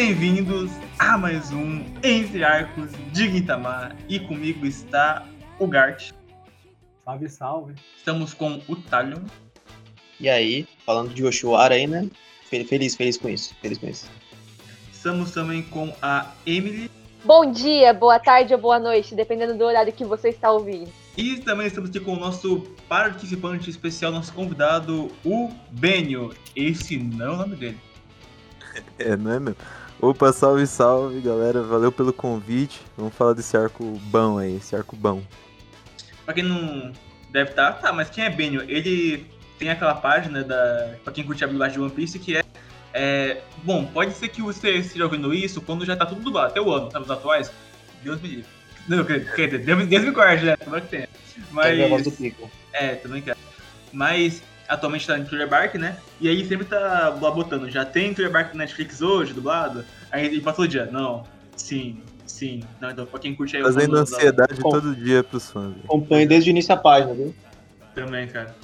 bem-vindos a mais um Entre Arcos de Gintama. E comigo está o Gart. Salve, salve. Estamos com o Talion. E aí, falando de Oshuara aí, né? Feliz, feliz com isso. Feliz com isso. Estamos também com a Emily. Bom dia, boa tarde ou boa noite, dependendo do horário que você está ouvindo. E também estamos aqui com o nosso participante especial, nosso convidado, o Benio. Esse não é o nome dele. É, não é mesmo? Opa, salve, salve, galera. Valeu pelo convite. Vamos falar desse arco bom aí, esse arco bom. Pra quem não deve estar, tá, mas quem é Benio? Ele tem aquela página da. Pra quem curte a dublagem de One Piece, que é, é. Bom, pode ser que você esteja ouvindo isso quando já tá tudo dublado, até o ano, sabe, os atuais. Deus me livre. Não, quer dizer, Deus, Deus me guarde, né? Tomara que tenha. Mas. É, também quero. Mas atualmente tá em Thriller Bark, né? E aí sempre tá lá botando, já tem Thriller Bark na Netflix hoje, dublado? Aí ele passa todo dia, não, sim, sim. Não, então pra quem curte aí... Fazendo eu ansiedade todo dia pros fãs. Acompanhe desde o início a página, viu? Também, cara.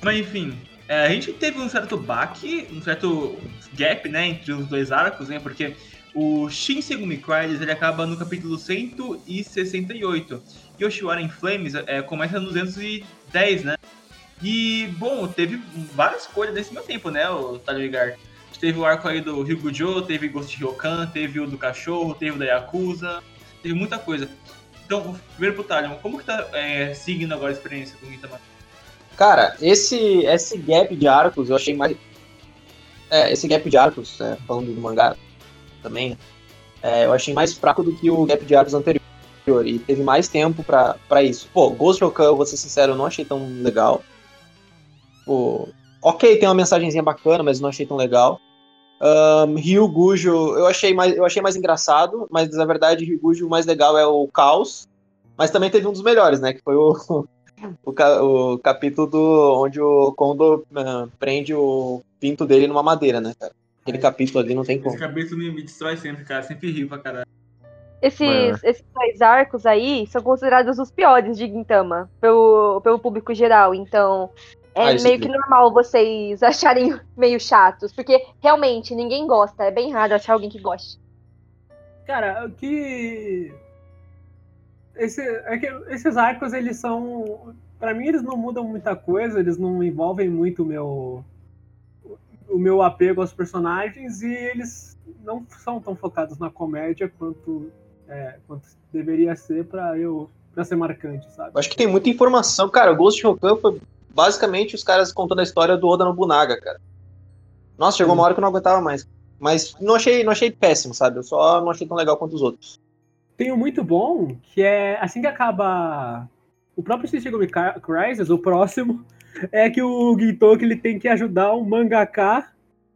Mas enfim, é, a gente teve um certo baque, um certo gap, né, entre os dois arcos, né? Porque o Shin Segumi Crisis, ele acaba no capítulo 168. E o Shiwara in Flames é, começa no 210, né? E, bom, teve várias coisas nesse meu tempo, né, o Taligar? Teve o arco aí do Ryugujo, teve Ghost Ryokan, teve o do cachorro, teve o da Yakuza, teve muita coisa. Então, primeiro pro Talion, como que tá é, seguindo agora a experiência com o Gintama? Cara, esse, esse gap de arcos eu achei mais. É, esse gap de arcos, é, falando do mangá também, é, eu achei mais fraco do que o gap de arcos anterior. E teve mais tempo pra isso. Pô, Ghost Ryokan, vou ser sincero, eu não achei tão legal. Pô, ok, tem uma mensagenzinha bacana, mas não achei tão legal. Um, Ryu Gujo, eu achei, mais, eu achei mais engraçado, mas na verdade Ryu Gujo o mais legal é o Caos. Mas também teve um dos melhores, né? Que foi o, o, o capítulo do, onde o Kondo ah, prende o pinto dele numa madeira, né, cara? Aquele capítulo ali não tem como. Esse cabeça me, me destrói sempre, cara. Sempre rio pra caralho. Esses, esses dois arcos aí são considerados os piores de Gintama, pelo, pelo público geral, então é Ah, meio que normal vocês acharem meio chatos, porque realmente ninguém gosta, é bem raro achar alguém que goste. Cara, o que. Esse, é que esses arcos, eles são. Pra mim, eles não mudam muita coisa, eles não envolvem muito o meu. O meu apego aos personagens e eles não são tão focados na comédia quanto, é, quanto deveria ser pra eu. pra ser marcante, sabe? Acho que tem muita informação. Cara, o Ghost Ryokan foi basicamente os caras contando a história do Oda Nobunaga, cara. Nossa, chegou uma hora que eu não aguentava mais. Mas não achei, não achei péssimo, sabe? Eu só não achei tão legal quanto os outros. Tem um muito bom, que é assim que acaba o próprio Shishigami Crisis, o próximo, é que o Gintoki ele tem que ajudar um mangaka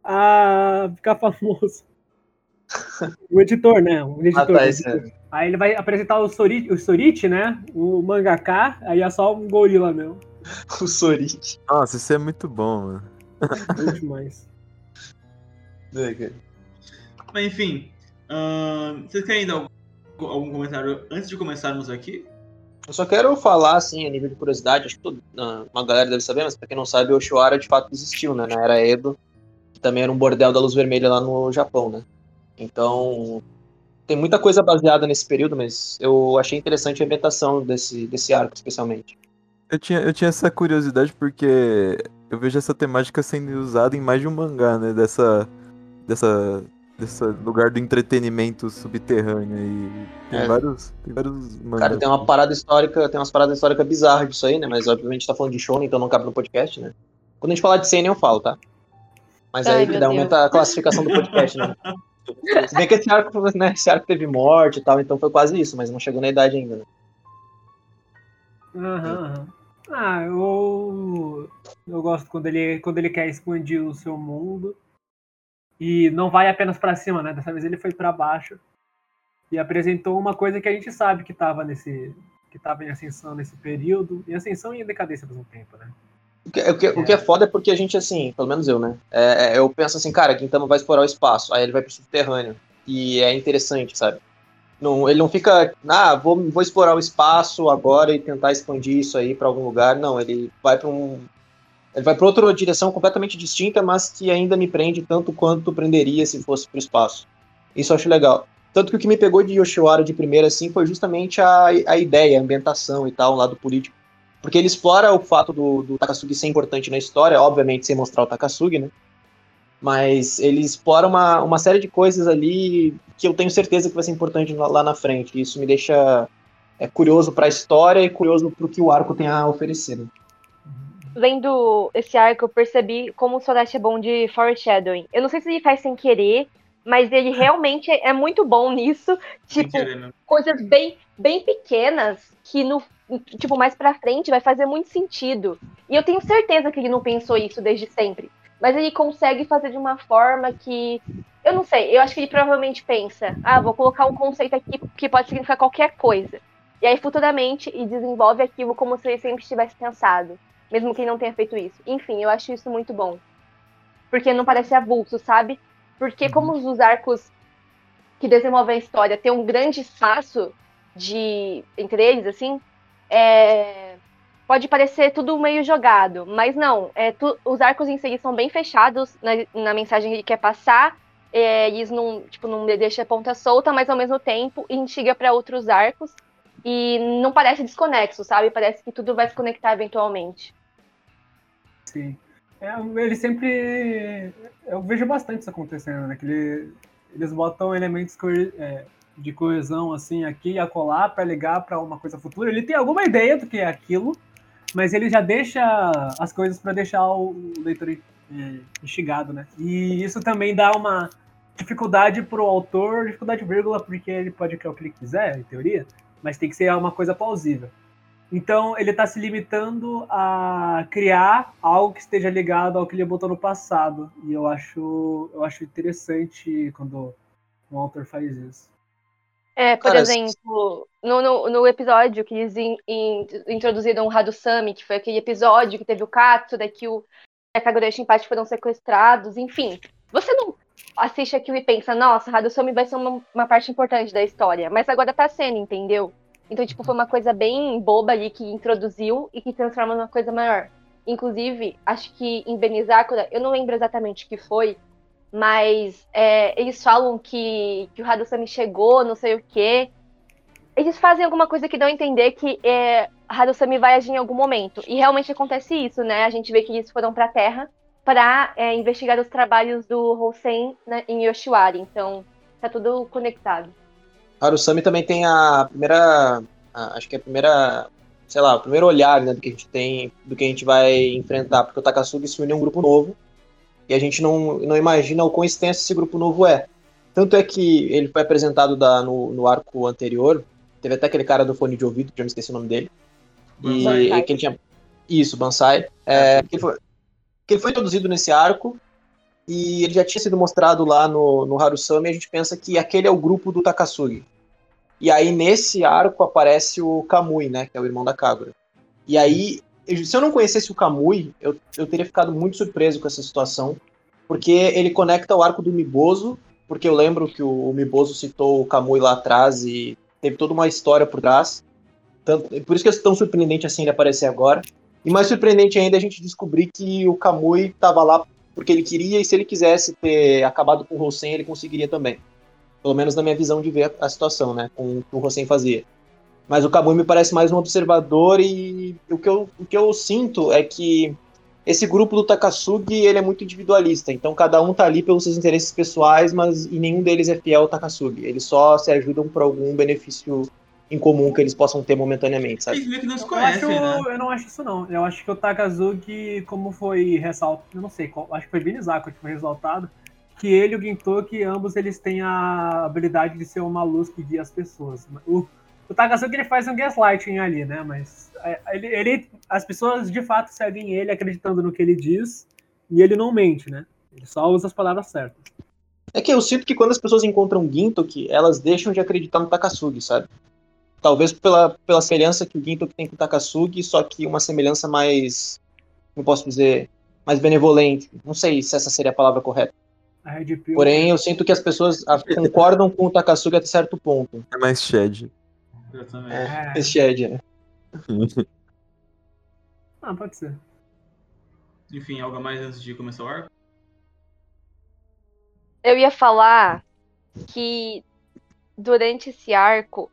a ficar famoso. O editor, né? O editor. Ah, tá, esse é. Aí ele vai apresentar o Sorichi, o Sorichi, né? O mangaka, aí é só um gorila mesmo. O Sorichi. Nossa, isso é muito bom, mano. Muito demais. Mas enfim, ahn, vocês querem dar algum, algum comentário antes de começarmos aqui? Eu só quero falar, assim, a nível de curiosidade, acho que todo, ah, uma galera deve saber, mas pra quem não sabe, o Oshiwara de fato existiu, né? Na era Edo, que também era um bordel da luz vermelha lá no Japão, né? Então, tem muita coisa baseada nesse período, mas eu achei interessante a ambientação desse, desse arco, especialmente. Eu tinha, eu tinha essa curiosidade porque eu vejo essa temática sendo usada em mais de um mangá, né? Dessa. Dessa. Desse lugar do entretenimento subterrâneo e tem É. vários. Tem vários mangás. Cara, tem uma parada histórica, tem umas paradas históricas bizarras disso aí, né? Mas obviamente tá falando de shonen, então não cabe no podcast, né? Quando a gente falar de seinen eu falo, tá? Mas Ai, aí meu dá aumenta a classificação do podcast, né? Se bem que esse arco, né, esse arco teve morte e tal, então foi quase isso, mas não chegou na idade ainda, né? Aham, aham. Ah, eu, eu gosto quando ele, quando ele quer expandir o seu mundo e não vai apenas pra cima, né? Dessa vez ele foi pra baixo e apresentou uma coisa que a gente sabe que estava nesse que estava em ascensão nesse período, em ascensão e em decadência ao mesmo tempo, né? O que, o, que, o que é foda é porque a gente, assim, pelo menos eu, né? É, é, eu penso assim, cara, Quintama vai explorar o espaço, aí ele vai pro subterrâneo. E é interessante, sabe? Não, ele não fica, ah, vou, vou explorar o espaço agora e tentar expandir isso aí pra algum lugar. Não, ele vai pra um, Ele vai para outra direção completamente distinta, mas que ainda me prende tanto quanto prenderia se fosse para o espaço. Isso eu acho legal. Tanto que o que me pegou de Yoshiwara de primeira, assim, foi justamente a, a ideia, a ambientação e tal, o lado político. Porque ele explora o fato do, do Takasugi ser importante na história, obviamente sem mostrar o Takasugi, né? Mas ele explora uma, uma série de coisas ali que eu tenho certeza que vai ser importante lá na frente. E isso me deixa é, curioso para a história e curioso para o que o arco tem a oferecer. Né? Vendo esse arco, eu percebi como o Sodashi é bom de foreshadowing. Eu não sei se ele faz sem querer, mas ele realmente é muito bom nisso. Tipo, coisas bem, bem pequenas que no tipo mais para frente vai fazer muito sentido. E eu tenho certeza que ele não pensou isso desde sempre. Mas ele consegue fazer de uma forma que eu não sei, eu acho que ele provavelmente pensa: "Ah, vou colocar um conceito aqui que pode significar qualquer coisa". E aí futuramente e desenvolve aquilo como se ele sempre tivesse pensado, mesmo que ele não tenha feito isso. Enfim, eu acho isso muito bom. Porque não parece avulso, sabe? Porque uhum. como os arcos que desenvolvem a história têm um grande espaço de entre eles, assim, é, pode parecer tudo meio jogado, mas não. É, tu, os arcos em si são bem fechados na, na mensagem que ele quer passar. É, eles não, tipo, não deixa a ponta solta, mas ao mesmo tempo instiga para outros arcos. E não parece desconexo, sabe? Parece que tudo vai se conectar eventualmente. Sim. É, ele sempre. Eu vejo bastante isso acontecendo, né? Que ele, eles botam elementos é, de coesão assim aqui e acolá para ligar para uma coisa futura. Ele tem alguma ideia do que é aquilo, mas ele já deixa as coisas para deixar o leitor é, instigado, né? E isso também dá uma dificuldade para o autor, dificuldade vírgula, porque ele pode criar o que ele quiser, em teoria, mas tem que ser uma coisa plausível. Então ele está se limitando a criar algo que esteja ligado ao que ele botou no passado. E eu acho, eu acho interessante quando um autor faz isso. É, por Cara, exemplo, no, no, no, episódio que eles in, in, introduziram o Hadusami, que foi aquele episódio que teve o Katsura, que o Kagura e o Shinpachi foram sequestrados, enfim. Você não assiste aquilo e pensa, nossa, Hadusami vai ser uma, uma parte importante da história, mas agora tá sendo, entendeu? Então, tipo, foi uma coisa bem boba ali que introduziu e que transforma numa coisa maior. Inclusive, acho que em Benizakura, eu não lembro exatamente o que foi, mas é, eles falam que, que o Hadusami chegou, não sei o quê. Eles fazem alguma coisa que dão a entender que é, Hadusami vai agir em algum momento. E realmente acontece isso, né? A gente vê que eles foram pra Terra para é, investigar os trabalhos do Hosen né, em Yoshiwari. Então, tá tudo conectado. Harusami também tem a primeira. A, acho que é a primeira. Sei lá, o primeiro olhar né, do que a gente tem, do que a gente vai enfrentar, porque o Takasugi se une a um grupo novo e a gente não, não imagina o quão extenso esse grupo novo é. Tanto é que ele foi apresentado da, no, no arco anterior, teve até aquele cara do fone de ouvido, que já me esqueci o nome dele. E, e que ele tinha. Isso, Bansai. É, que, ele foi, que ele foi introduzido nesse arco e ele já tinha sido mostrado lá no, no Harusami e a gente pensa que aquele é o grupo do Takasugi. E aí nesse arco aparece o Kamui, né, que é o irmão da Kagura. E aí se eu não conhecesse o Kamui, eu, eu teria ficado muito surpreso com essa situação, porque ele conecta o arco do Miboso, porque eu lembro que o, o Miboso citou o Kamui lá atrás e teve toda uma história por trás. Tanto, por isso que é tão surpreendente assim ele aparecer agora. E mais surpreendente ainda é a gente descobrir que o Kamui estava lá porque ele queria, e se ele quisesse ter acabado com o Hossen, ele conseguiria também. Pelo menos na minha visão de ver a situação, né? Com o que o Hossen fazia. Mas o Kamui me parece mais um observador e o que eu, o que eu sinto é que esse grupo do Takasugi ele é muito individualista, então cada um tá ali pelos seus interesses pessoais, mas e nenhum deles é fiel ao Takasugi. Eles só se ajudam por algum benefício em comum que eles possam ter momentaneamente, sabe? que não se conhecem, eu, acho, né? eu não acho isso não. Eu acho que o Takazuki, como foi ressaltado, eu não sei, qual, acho que foi Benizaku que foi ressaltado, que ele e o Gintoki, ambos eles têm a habilidade de ser uma luz que guia as pessoas. O, o Takasugi ele faz um gaslighting ali, né? Mas é, ele, ele, as pessoas de fato seguem ele acreditando no que ele diz e ele não mente, né? Ele só usa as palavras certas. É que eu sinto que quando as pessoas encontram Gintoki, elas deixam de acreditar no Takasugi, sabe? Talvez pela, pela semelhança que o Gintoki tem com o Takasugi, só que uma semelhança mais, como posso dizer, mais benevolente. Não sei se essa seria a palavra correta. A Porém, eu sinto que as pessoas concordam com o Takasugi até certo ponto. É mais Shed. Eu também. É, Shed, né? ah, pode ser. Enfim, algo mais antes de começar o arco? Eu ia falar que durante esse arco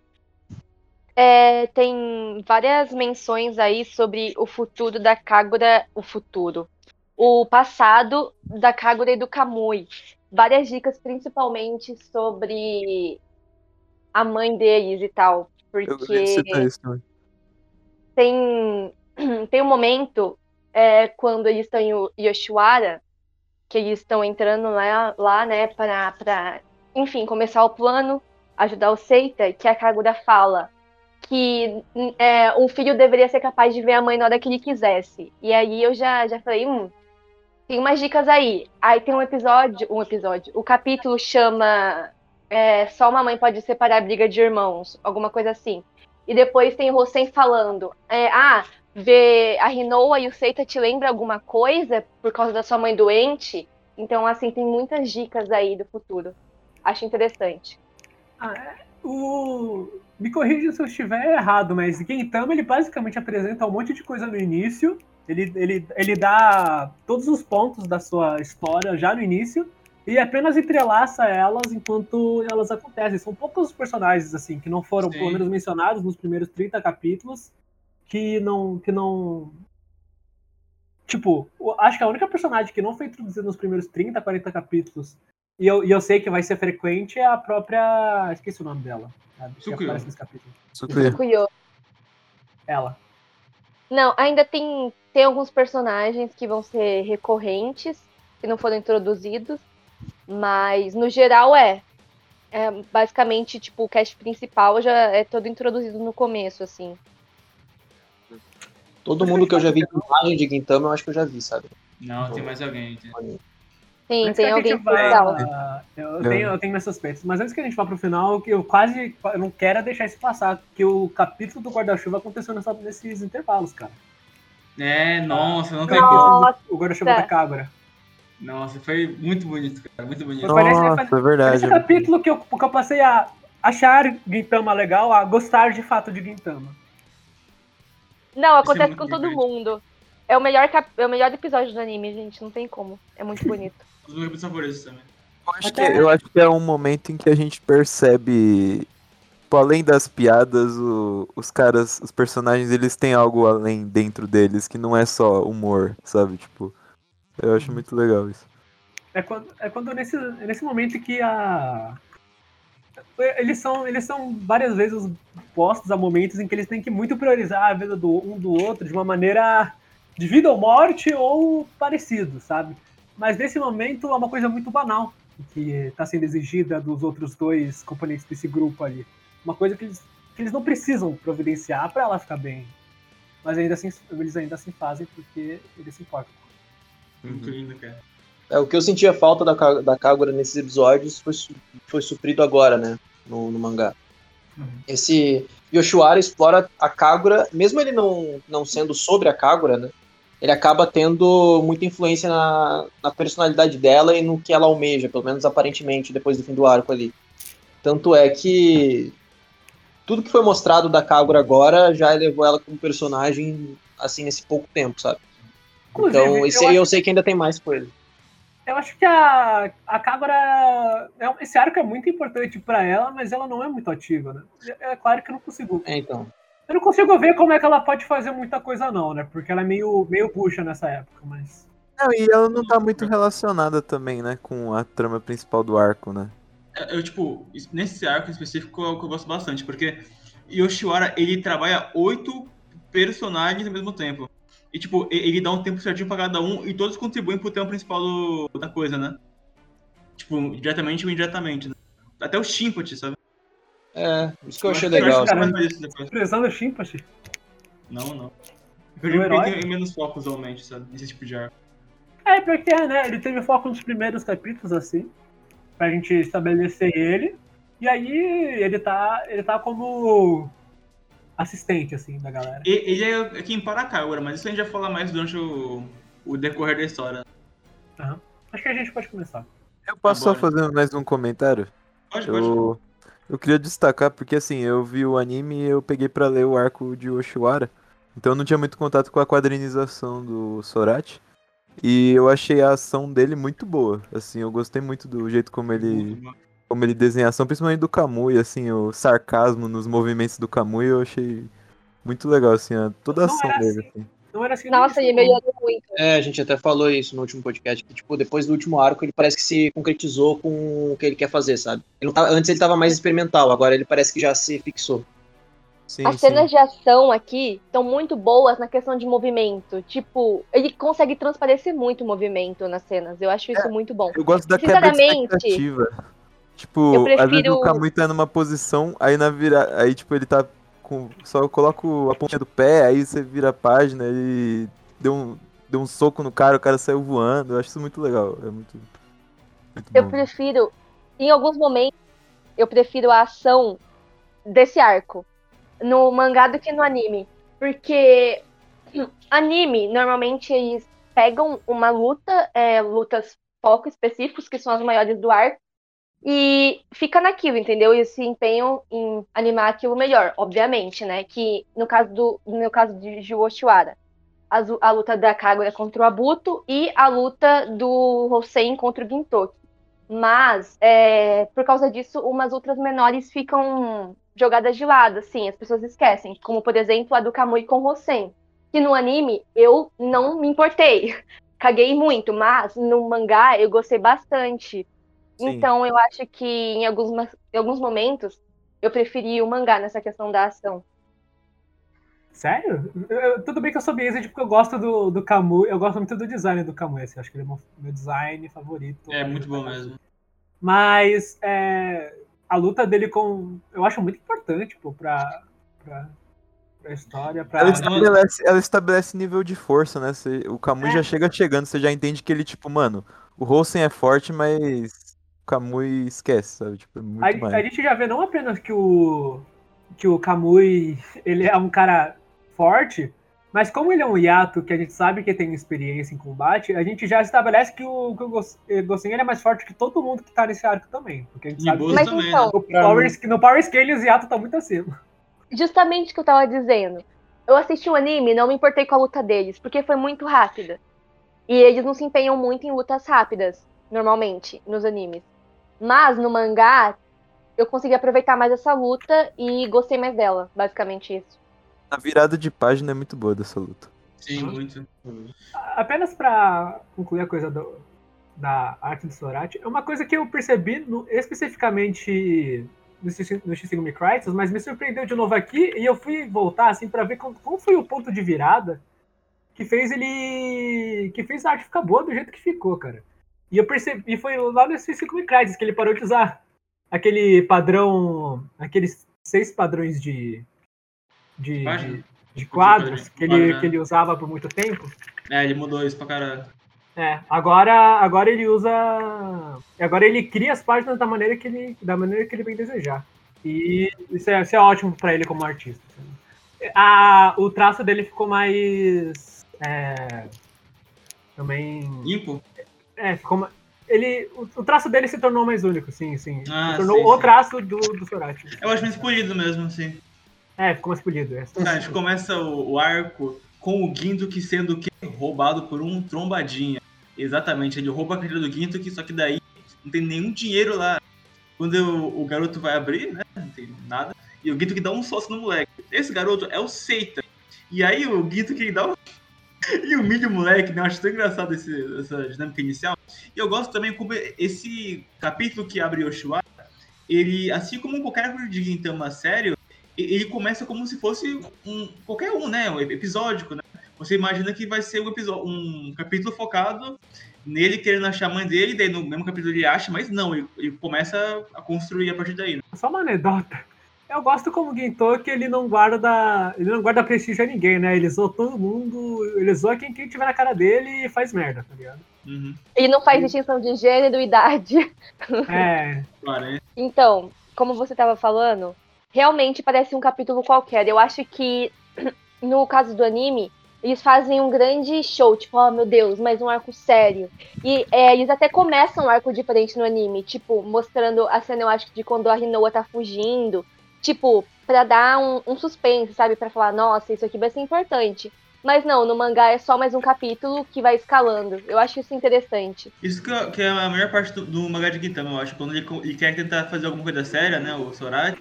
é, tem várias menções aí sobre o futuro da Kagura, o futuro, o passado da Kagura e do Kamui. Várias dicas, principalmente sobre a mãe deles e tal, porque tem tem um momento é, quando eles estão em Yoshiwara que eles estão entrando lá, lá né, para, para, enfim, começar o plano, ajudar o Seita, que a Kagura fala que é, um filho deveria ser capaz de ver a mãe na hora que ele quisesse. E aí eu já, já falei, hum, tem umas dicas aí. Aí tem um episódio, um episódio, o capítulo chama é, Só uma mãe pode separar a briga de irmãos, alguma coisa assim. E depois tem o falando, é, ah, ver a Rinoa e o Seita te lembra alguma coisa por causa da sua mãe doente. Então, assim, tem muitas dicas aí do futuro. Acho interessante. Ah, é, o... Me corrija se eu estiver errado, mas Gintama ele basicamente apresenta um monte de coisa no início. Ele, ele, ele dá todos os pontos da sua história já no início e apenas entrelaça elas enquanto elas acontecem. São poucos personagens assim que não foram Sim. pelo menos mencionados nos primeiros 30 capítulos que não. que não. Tipo, acho que a única personagem que não foi introduzida nos primeiros 30, 40 capítulos, e eu, e eu sei que vai ser frequente, é a própria. Esqueci o nome dela. Sukuyo. Ela. Não, ainda tem, tem alguns personagens que vão ser recorrentes, que não foram introduzidos, mas no geral é. É basicamente, tipo, o cast principal já é todo introduzido no começo, assim. Todo mundo que eu já vi com imagem de Gintama, eu acho que eu já vi, sabe? Não, tem mais alguém. Sim, tem alguém especial. Uh, eu, tenho, eu tenho meus suspeitos. Mas antes que a gente vá pro final, eu quase eu não quero deixar isso passar, que o capítulo do guarda-chuva aconteceu nessa, nesses intervalos, cara. É, nossa, não tem como. O guarda-chuva da cabra. Nossa, foi muito bonito, cara. Muito bonito. Nossa, é verdade. Esse capítulo que eu, que eu passei a achar Gintama legal, a gostar de fato de Gintama. Não, acontece é com todo mundo. É o, melhor cap... é o melhor episódio do anime, gente. Não tem como. É muito bonito. Os meus favoritos também. Eu acho, que, eu acho que é um momento em que a gente percebe, tipo, além das piadas, o, os caras, os personagens, eles têm algo além dentro deles, que não é só humor, sabe? Tipo, eu acho muito legal isso. É quando, é quando nesse, nesse momento que a, eles são, eles são várias vezes postos a momentos em que eles têm que muito priorizar a vida do um do outro de uma maneira de vida ou morte ou parecido, sabe? Mas nesse momento é uma coisa muito banal que está sendo exigida dos outros dois componentes desse grupo ali. Uma coisa que eles, que eles não precisam providenciar para ela ficar bem. Mas ainda assim, eles ainda assim fazem porque eles se importam. Muito lindo, cara. É, o que eu sentia falta da, da Kagura nesses episódios foi, foi suprido agora, né? No, no mangá. Uhum. Esse Yoshiwara explora a Kagura, mesmo ele não, não sendo sobre a Kagura, né? Ele acaba tendo muita influência na, na personalidade dela e no que ela almeja, pelo menos aparentemente, depois do fim do arco ali. Tanto é que tudo que foi mostrado da Kagura agora já elevou ela como personagem, assim, nesse pouco tempo, sabe? Então, esse eu, eu sei que ainda tem mais coisa. Eu acho que a, a Kagura. É esse arco é muito importante para ela, mas ela não é muito ativa, né? É, é claro que eu não consigo. É, então. Eu não consigo ver como é que ela pode fazer muita coisa, não, né? Porque ela é meio, meio bucha nessa época, mas. Não, e ela não tá muito relacionada também, né? Com a trama principal do arco, né? É, eu, tipo, nesse arco específico eu, eu gosto bastante, porque Yoshiwara, ele trabalha oito personagens ao mesmo tempo. E, tipo, ele dá um tempo certinho pra cada um e todos contribuem pro tema principal do, da coisa, né? Tipo, diretamente ou indiretamente, né? Até o Shimpati, sabe? É, isso que eu achei legal. Prezando o Shimpati? Não, não. Eu digo que ele tem menos foco usualmente, sabe? Nesse tipo de arco. É, porque, né? Ele teve foco nos primeiros capítulos, assim, pra gente estabelecer ele. E aí ele tá, ele tá como assistente, assim, da galera. Ele é quem para a Kagura, mas isso a gente já fala mais durante o, o decorrer da história. Uhum. Acho que a gente pode começar. Eu posso só fazer mais um comentário? Pode, pode. Eu, eu queria destacar, porque assim, eu vi o anime e eu peguei para ler o arco de Oshiwara. Então eu não tinha muito contato com a quadrinização do Sorati. E eu achei a ação dele muito boa. Assim, eu gostei muito do jeito como ele como ele desenha a ação, principalmente do Kamui, assim, o sarcasmo nos movimentos do Kamui, eu achei muito legal, assim, a, toda a ação dele. Assim. Assim. Não era assim Nossa, ele melhorou muito. É, a gente até falou isso no último podcast, que, tipo, depois do último arco, ele parece que se concretizou com o que ele quer fazer, sabe? Ele tava, antes ele tava mais experimental, agora ele parece que já se fixou. Sim, As sim. cenas de ação aqui estão muito boas na questão de movimento. Tipo, ele consegue transparecer muito o movimento nas cenas. Eu acho isso é, muito bom. Eu gosto da quebra de expectativa. Tipo, prefiro... às vezes o Kamui tá numa posição, aí na vira... aí tipo, ele tá com. Só coloca a pontinha do pé, aí você vira a página e deu um, deu um soco no cara, o cara saiu voando. Eu acho isso muito legal. É muito. muito eu bom. prefiro, em alguns momentos, eu prefiro a ação desse arco no mangá do que no anime. Porque anime, normalmente eles pegam uma luta, é, lutas foco específicos, que são as maiores do arco, e fica naquilo, entendeu? E se empenham em animar aquilo melhor, obviamente, né? Que no caso do no caso de Jiwoshiwara, a, a luta da Kagura contra o Abuto e a luta do Hossein contra o Gintoki. Mas, é, por causa disso, umas outras menores ficam jogadas de lado, assim, as pessoas esquecem. Como, por exemplo, a do Kamui com o. Que no anime eu não me importei. Caguei muito, mas no mangá eu gostei bastante. Sim. Então eu acho que em alguns, em alguns momentos eu preferi o mangá nessa questão da ação. Sério? Eu, tudo bem que eu sou biased porque eu gosto do, do Kamui, eu gosto muito do design do Kamui, assim, acho que ele é meu, meu design favorito. É, muito bom mesmo. Mas é, a luta dele com. Eu acho muito importante, pô, pra, pra, pra história. Pra... Ela, estabelece, ela estabelece nível de força, né? Você, o Kamui é. já chega chegando, você já entende que ele, tipo, mano, o Rosen é forte, mas Kamui esquece, sabe? Tipo, é muito a, mais. a gente já vê não apenas que o. que o Kamui ele é um cara forte, mas como ele é um hiato que a gente sabe que tem experiência em combate, a gente já estabelece que o, que o eh, é mais forte que todo mundo que tá nesse arco também. Porque a gente e sabe que também, então, no, power, no Power Scale o Yato tá muito acima. Justamente o que eu tava dizendo. Eu assisti o um anime não me importei com a luta deles, porque foi muito rápida. E eles não se empenham muito em lutas rápidas, normalmente, nos animes. Mas no mangá, eu consegui aproveitar mais essa luta e gostei mais dela, basicamente isso. A virada de página é muito boa dessa luta. Sim, muito. Apenas para concluir a coisa do, da arte do Sorati, é uma coisa que eu percebi no, especificamente no, Shishigami Crisis, mas me surpreendeu de novo aqui e eu fui voltar assim para ver como, como, foi o ponto de virada que fez ele que fez a arte ficar boa do jeito que ficou, cara. E eu percebi, e foi lá no Shishigami Crisis que ele parou de usar aquele padrão, aqueles seis padrões de de, de, de, quadros que ele, né? que ele usava por muito tempo. É, ele mudou isso pra caralho. É, agora, agora ele usa. Agora ele cria as páginas da maneira que ele, da maneira que ele bem desejar. E isso é, isso é ótimo para ele como artista. A, o traço dele ficou mais. É, também. Limpo? É, ficou ele, o, traço dele se tornou mais único, sim, sim. Ah, se tornou sim, o sim. traço do, do Sorati. Eu acho mais polido mesmo, sim. É, ficou mais polido. É. a gente começa o, o arco com o Gintoki sendo roubado por um trombadinha. Exatamente, ele rouba a carteira do Gintoki, só que daí não tem nenhum dinheiro lá. Quando o, o garoto vai abrir, né, não tem nada, e o Gintoki dá um sócio no moleque. Esse garoto é o Seita. E aí o Gintoki dá um... e humilha o moleque, né? Eu acho tão engraçado esse, essa dinâmica inicial. E eu gosto também como esse capítulo que abre Yoshiwara, ele, assim como qualquer árvore de Gintama sério, ele começa como se fosse um qualquer um, né? Um episódico, né? Você imagina que vai ser um, episódio, um capítulo focado nele querendo achar a mãe dele, daí no mesmo capítulo ele acha, mas não, ele, ele começa a construir a partir daí. Né? Só uma anedota. Eu gosto como o que ele não guarda. Ele não guarda prestígio a ninguém, né? Ele zoa todo mundo, ele zoa quem, quem tiver na cara dele e faz merda, tá ligado? Uhum. Ele não faz distinção de gênero e idade. É. Então, como você tava falando, realmente parece um capítulo qualquer. Eu acho que, no caso do anime, eles fazem um grande show, tipo, oh meu Deus, mais um arco sério. E é, eles até começam um arco diferente no anime, tipo, mostrando a cena, eu acho, de quando a Rinoa tá fugindo. Tipo, pra dar um, um suspense, sabe? Pra falar, nossa, isso aqui vai ser importante. Mas não, no mangá é só mais um capítulo que vai escalando. Eu acho isso interessante. Isso que, é, que é a melhor parte do, do mangá de Gintama, eu acho. Quando ele, ele, quer tentar fazer alguma coisa séria, né, o Sorati,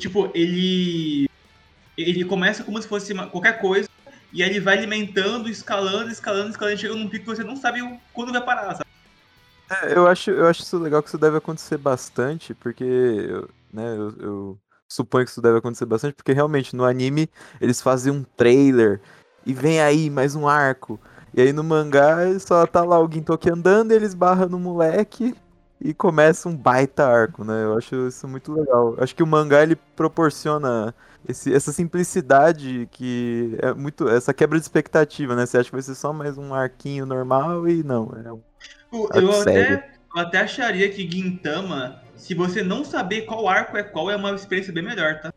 tipo, ele ele começa como se fosse uma, qualquer coisa, e aí ele vai alimentando, escalando, escalando, escalando, chega num pico que você não sabe quando vai parar, sabe? É, eu acho, eu acho isso legal que isso deve acontecer bastante, porque né, eu, eu suponho que isso deve acontecer bastante, porque realmente no anime eles fazem um trailer e vem aí mais um arco. E aí no mangá só tá lá o Gintoki andando, eles barram no moleque e começa um baita arco, né? Eu acho isso muito legal. Acho que o mangá ele proporciona esse, essa simplicidade que é muito. Essa quebra de expectativa, né? Você acha que vai ser só mais um arquinho normal e não. É um eu, até, eu até acharia que Gintama, se você não saber qual arco é qual, é uma experiência bem melhor, tá?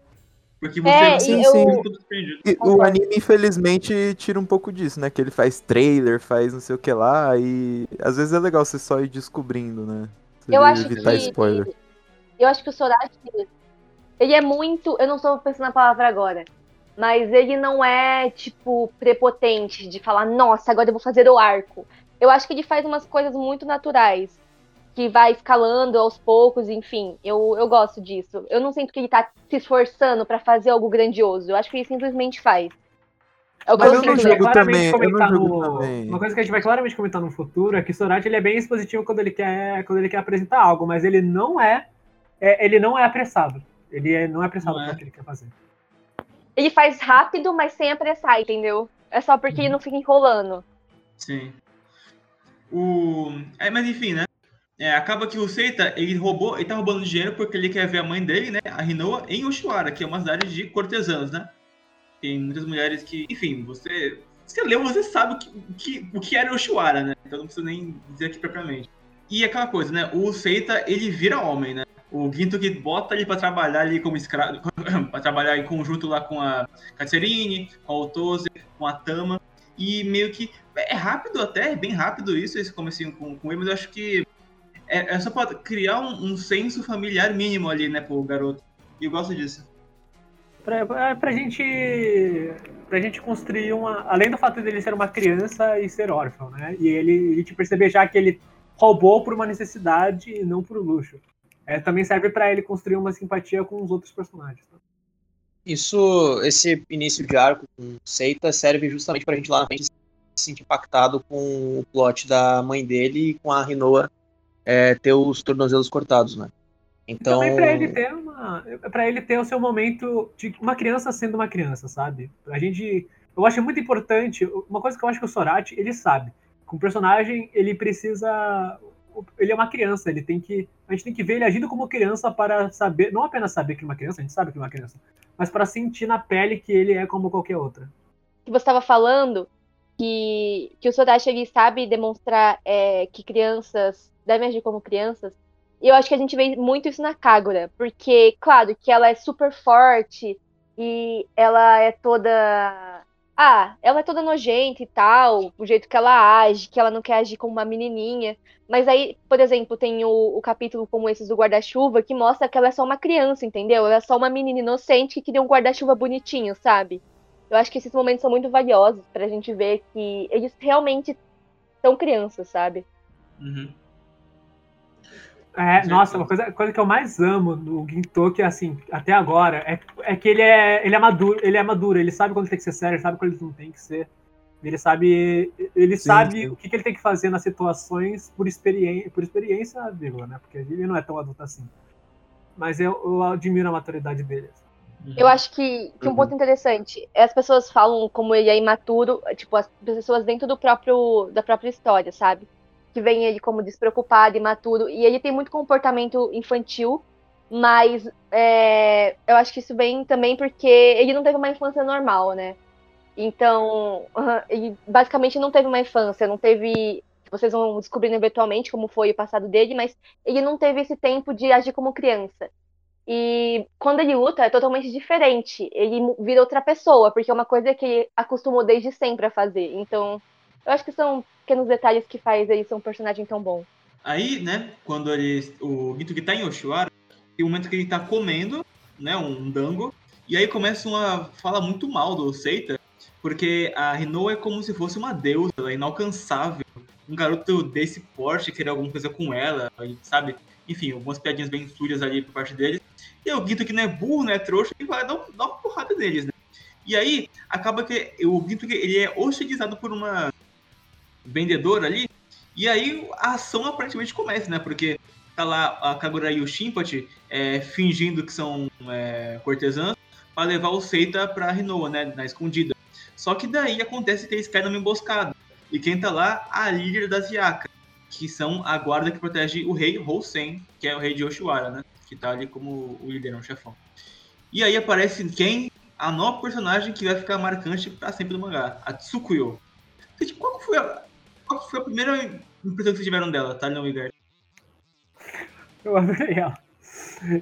Porque você é, sim, sim. E o anime, infelizmente, tira um pouco disso, né? Que ele faz trailer, faz não sei o que lá, e às vezes é legal você só ir descobrindo, né? Você eu acho evitar que... spoiler. Eu acho que o Sorachi, ele é muito. Eu não estou pensando na palavra agora. Mas ele não é, tipo, prepotente de falar, nossa, agora eu vou fazer o arco. Eu acho que ele faz umas coisas muito naturais que vai escalando aos poucos, enfim. Eu, eu gosto disso. Eu não sinto que ele tá se esforçando para fazer algo grandioso. Eu acho que ele simplesmente faz. É o Mas eu não jogo também, eu não jogo no... também. Uma coisa que a gente vai claramente comentar no futuro é que Sorati ele é bem expositivo quando ele quer, quando ele quer apresentar algo, mas ele não é, é ele não é apressado. Ele é, não é apressado no é. que ele quer fazer. Ele faz rápido, mas sem apressar, entendeu? É só porque uhum. ele não fica enrolando. Sim. O... É, mas enfim, né? É, acaba que o Seita, ele roubou, ele tá roubando dinheiro porque ele quer ver a mãe dele, né, a Rinoa, em Oshiwara, que é uma cidade de cortesãos, né? Tem muitas mulheres que, enfim, você, você leu, você sabe o que, que, o que era Oshiwara, né? Então não preciso nem dizer aqui propriamente. E aquela coisa, né, o Seita, ele vira homem, né? O Ginto que bota ele para trabalhar ali como escravo, para trabalhar em conjunto lá com a Katserine, com a Otose, com a Tama, e meio que é rápido até, é bem rápido isso, esse comecinho com, com ele, mas eu acho que é, é só pra criar um, um, senso familiar mínimo ali, né, pro garoto. E eu gosto disso. Pra, é, pra gente. Pra gente construir uma. Além do fato dele ser uma criança e ser órfão, né? E ele, ele te perceber já que ele roubou por uma necessidade e não por luxo. É, também serve para ele construir uma simpatia com os outros personagens. Tá? Isso, esse início de arco com Seita serve justamente pra gente lá na frente se sentir impactado com o plot da mãe dele e com a Rinoa é, ter os tornozelos cortados, né? Então. Também pra ele ter uma. para ele ter o seu momento de uma criança sendo uma criança, sabe? A gente. Eu acho muito importante. Uma coisa que eu acho que o Sorati, ele sabe. Com o personagem, ele precisa. Ele é uma criança, ele tem que. A gente tem que ver ele agindo como criança para saber. Não apenas saber que é uma criança, a gente sabe que é uma criança. Mas para sentir na pele que ele é como qualquer outra. Que você estava falando que, que o Sodashi ele sabe demonstrar é, que crianças devem agir como crianças. E eu acho que a gente vê muito isso na Kagura, porque, claro, que ela é super forte e ela é toda. Ah, ela é toda nojenta e tal, o jeito que ela age, que ela não quer agir como uma menininha. Mas aí, por exemplo, tem o, o capítulo como esses do guarda-chuva que mostra que ela é só uma criança, entendeu? Ela é só uma menina inocente que queria um guarda-chuva bonitinho, sabe? Eu acho que esses momentos são muito valiosos pra gente ver que eles realmente são crianças, sabe? Uhum. É, nossa, uma coisa, coisa que eu mais amo do Gintoki, assim, até agora, é, é que ele é, ele é maduro, ele é maduro, ele sabe quando tem que ser sério, ele sabe quando ele não tem que ser. Ele sabe, ele sim, sabe sim. o que, que, ele tem que fazer nas situações por experiência, por experiência, vírgula, né? Porque ele não é tão adulto assim. Mas eu, eu admiro a maturidade dele. Eu acho que, que, um ponto interessante é as pessoas falam como ele é imaturo, tipo, as pessoas dentro do próprio da própria história, sabe? Que vem ele como despreocupado, imaturo, e ele tem muito comportamento infantil, mas é, eu acho que isso vem também porque ele não teve uma infância normal, né? Então, ele basicamente não teve uma infância, não teve. Vocês vão descobrindo eventualmente como foi o passado dele, mas ele não teve esse tempo de agir como criança. E quando ele luta é totalmente diferente. Ele vira outra pessoa, porque é uma coisa que ele acostumou desde sempre a fazer. Então, eu acho que são pequenos detalhes que faz ele ser um personagem tão bom. Aí, né, quando ele, o Gitugi tá em Oshiwara, tem um momento que ele tá comendo, né, um dango, e aí começa uma fala muito mal do Seita, porque a Rinoa é como se fosse uma deusa, ela é inalcançável. Um garoto desse porte querer alguma coisa com ela, sabe? Enfim, algumas piadinhas bem sujas ali por parte deles. E o Ginto que não é burro, não é trouxa, e vai dar, dar uma porrada neles, né? E aí, acaba que o Ginto ele é hostilizado por uma vendedora ali, e aí a ação aparentemente começa, né? Porque tá lá a Kagura e o Shinpachi é, fingindo que são é, cortesãs para levar o Seita pra Rinoa, né? Na escondida. Só que daí acontece que eles caem numa emboscada. E quem tá lá? A líder das Yaka, que são a guarda que protege o rei Hosen, que é o rei de Oshiwara, né? Que tá ali como o líder, o chefão. E aí aparece quem? A nova personagem que vai ficar marcante pra sempre no mangá, a Tsukuyo. Qual foi a, qual foi a primeira impressão que vocês tiveram dela, tá, não, Igor? Eu adorei ela.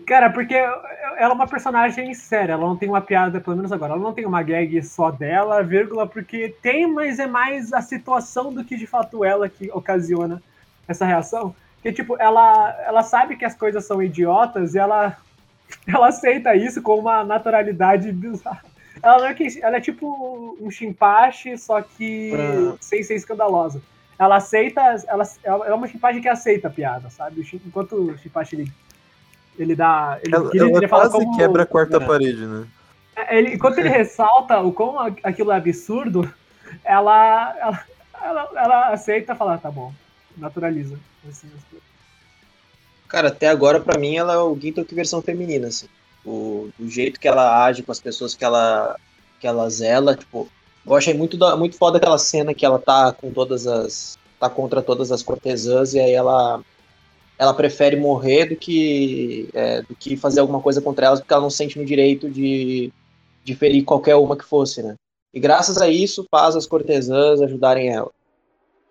Cara, porque ela é uma personagem séria, ela não tem uma piada, pelo menos agora, ela não tem uma gag só dela, vírgula, porque tem, mas é mais a situação do que de fato ela que ocasiona essa reação. Que, tipo, ela, ela sabe que as coisas são idiotas e ela, ela aceita isso com uma naturalidade bizarra. Ela, é, que, ela é tipo um chimpache, só que ah. sem ser escandalosa. Ela aceita, ela, ela é uma chimpache que aceita a piada, sabe? Enquanto o chimpache ele ele dá. Ele, ela, ele, ele quase como, quebra a quarta é. parede, né? É, ele, enquanto ele ressalta o como aquilo é absurdo, ela, ela, ela, ela aceita falar, tá bom, naturaliza. Assim, Cara, até agora, para mim, ela é o Gintoki versão feminina, assim. O, o jeito que ela age com as pessoas que ela, que ela zela, tipo, eu achei muito, muito foda aquela cena que ela tá com todas as. tá contra todas as cortesãs e aí ela ela prefere morrer do que, é, do que fazer alguma coisa contra elas, porque ela não sente no direito de, de ferir qualquer uma que fosse, né? E graças a isso faz as cortesãs ajudarem ela.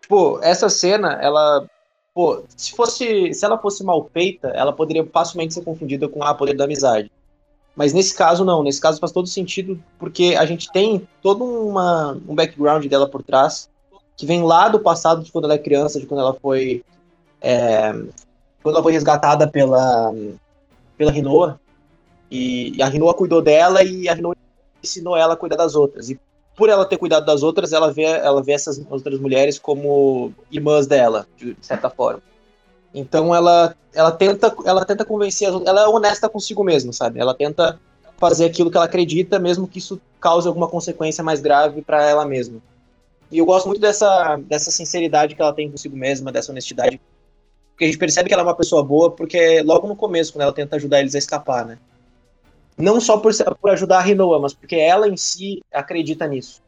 Tipo, essa cena, ela. Pô, se fosse. Se ela fosse mal feita, ela poderia facilmente ser confundida com a poder da amizade. Mas nesse caso, não. Nesse caso faz todo sentido, porque a gente tem todo uma, um background dela por trás, que vem lá do passado, de quando ela é criança, de quando ela foi é, quando ela foi resgatada pela, pela Rinoa, e, e a Rinoa cuidou dela e a Rinoa ensinou ela a cuidar das outras. E por ela ter cuidado das outras, ela vê, ela vê essas outras mulheres como irmãs dela, de certa forma. Então ela, ela tenta, ela tenta convencer, ela é honesta consigo mesma, sabe? Ela tenta fazer aquilo que ela acredita, mesmo que isso cause alguma consequência mais grave para ela mesma. E eu gosto muito dessa, dessa sinceridade que ela tem consigo mesma, dessa honestidade porque a gente percebe que ela é uma pessoa boa, porque logo no começo, quando ela tenta ajudar eles a escapar, né? Não só por, por ajudar a Rinoa, mas porque ela em si acredita nisso.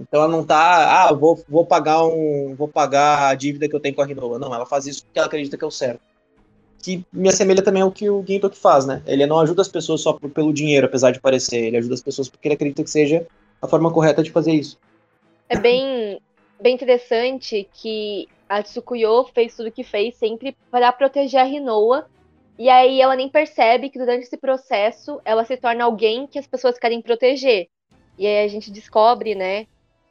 Então ela não tá, ah, vou, vou pagar um, vou pagar a dívida que eu tenho com a Rinoa. Não, ela faz isso porque ela acredita que é o certo. Que me assemelha também ao que o Gintoki faz, né? Ele não ajuda as pessoas só por, pelo dinheiro, apesar de parecer. Ele ajuda as pessoas porque ele acredita que seja a forma correta de fazer isso. É bem, bem interessante que a Tsukuyo fez tudo o que fez sempre para proteger a Rinoa. E aí ela nem percebe que durante esse processo ela se torna alguém que as pessoas querem proteger. E aí a gente descobre, né,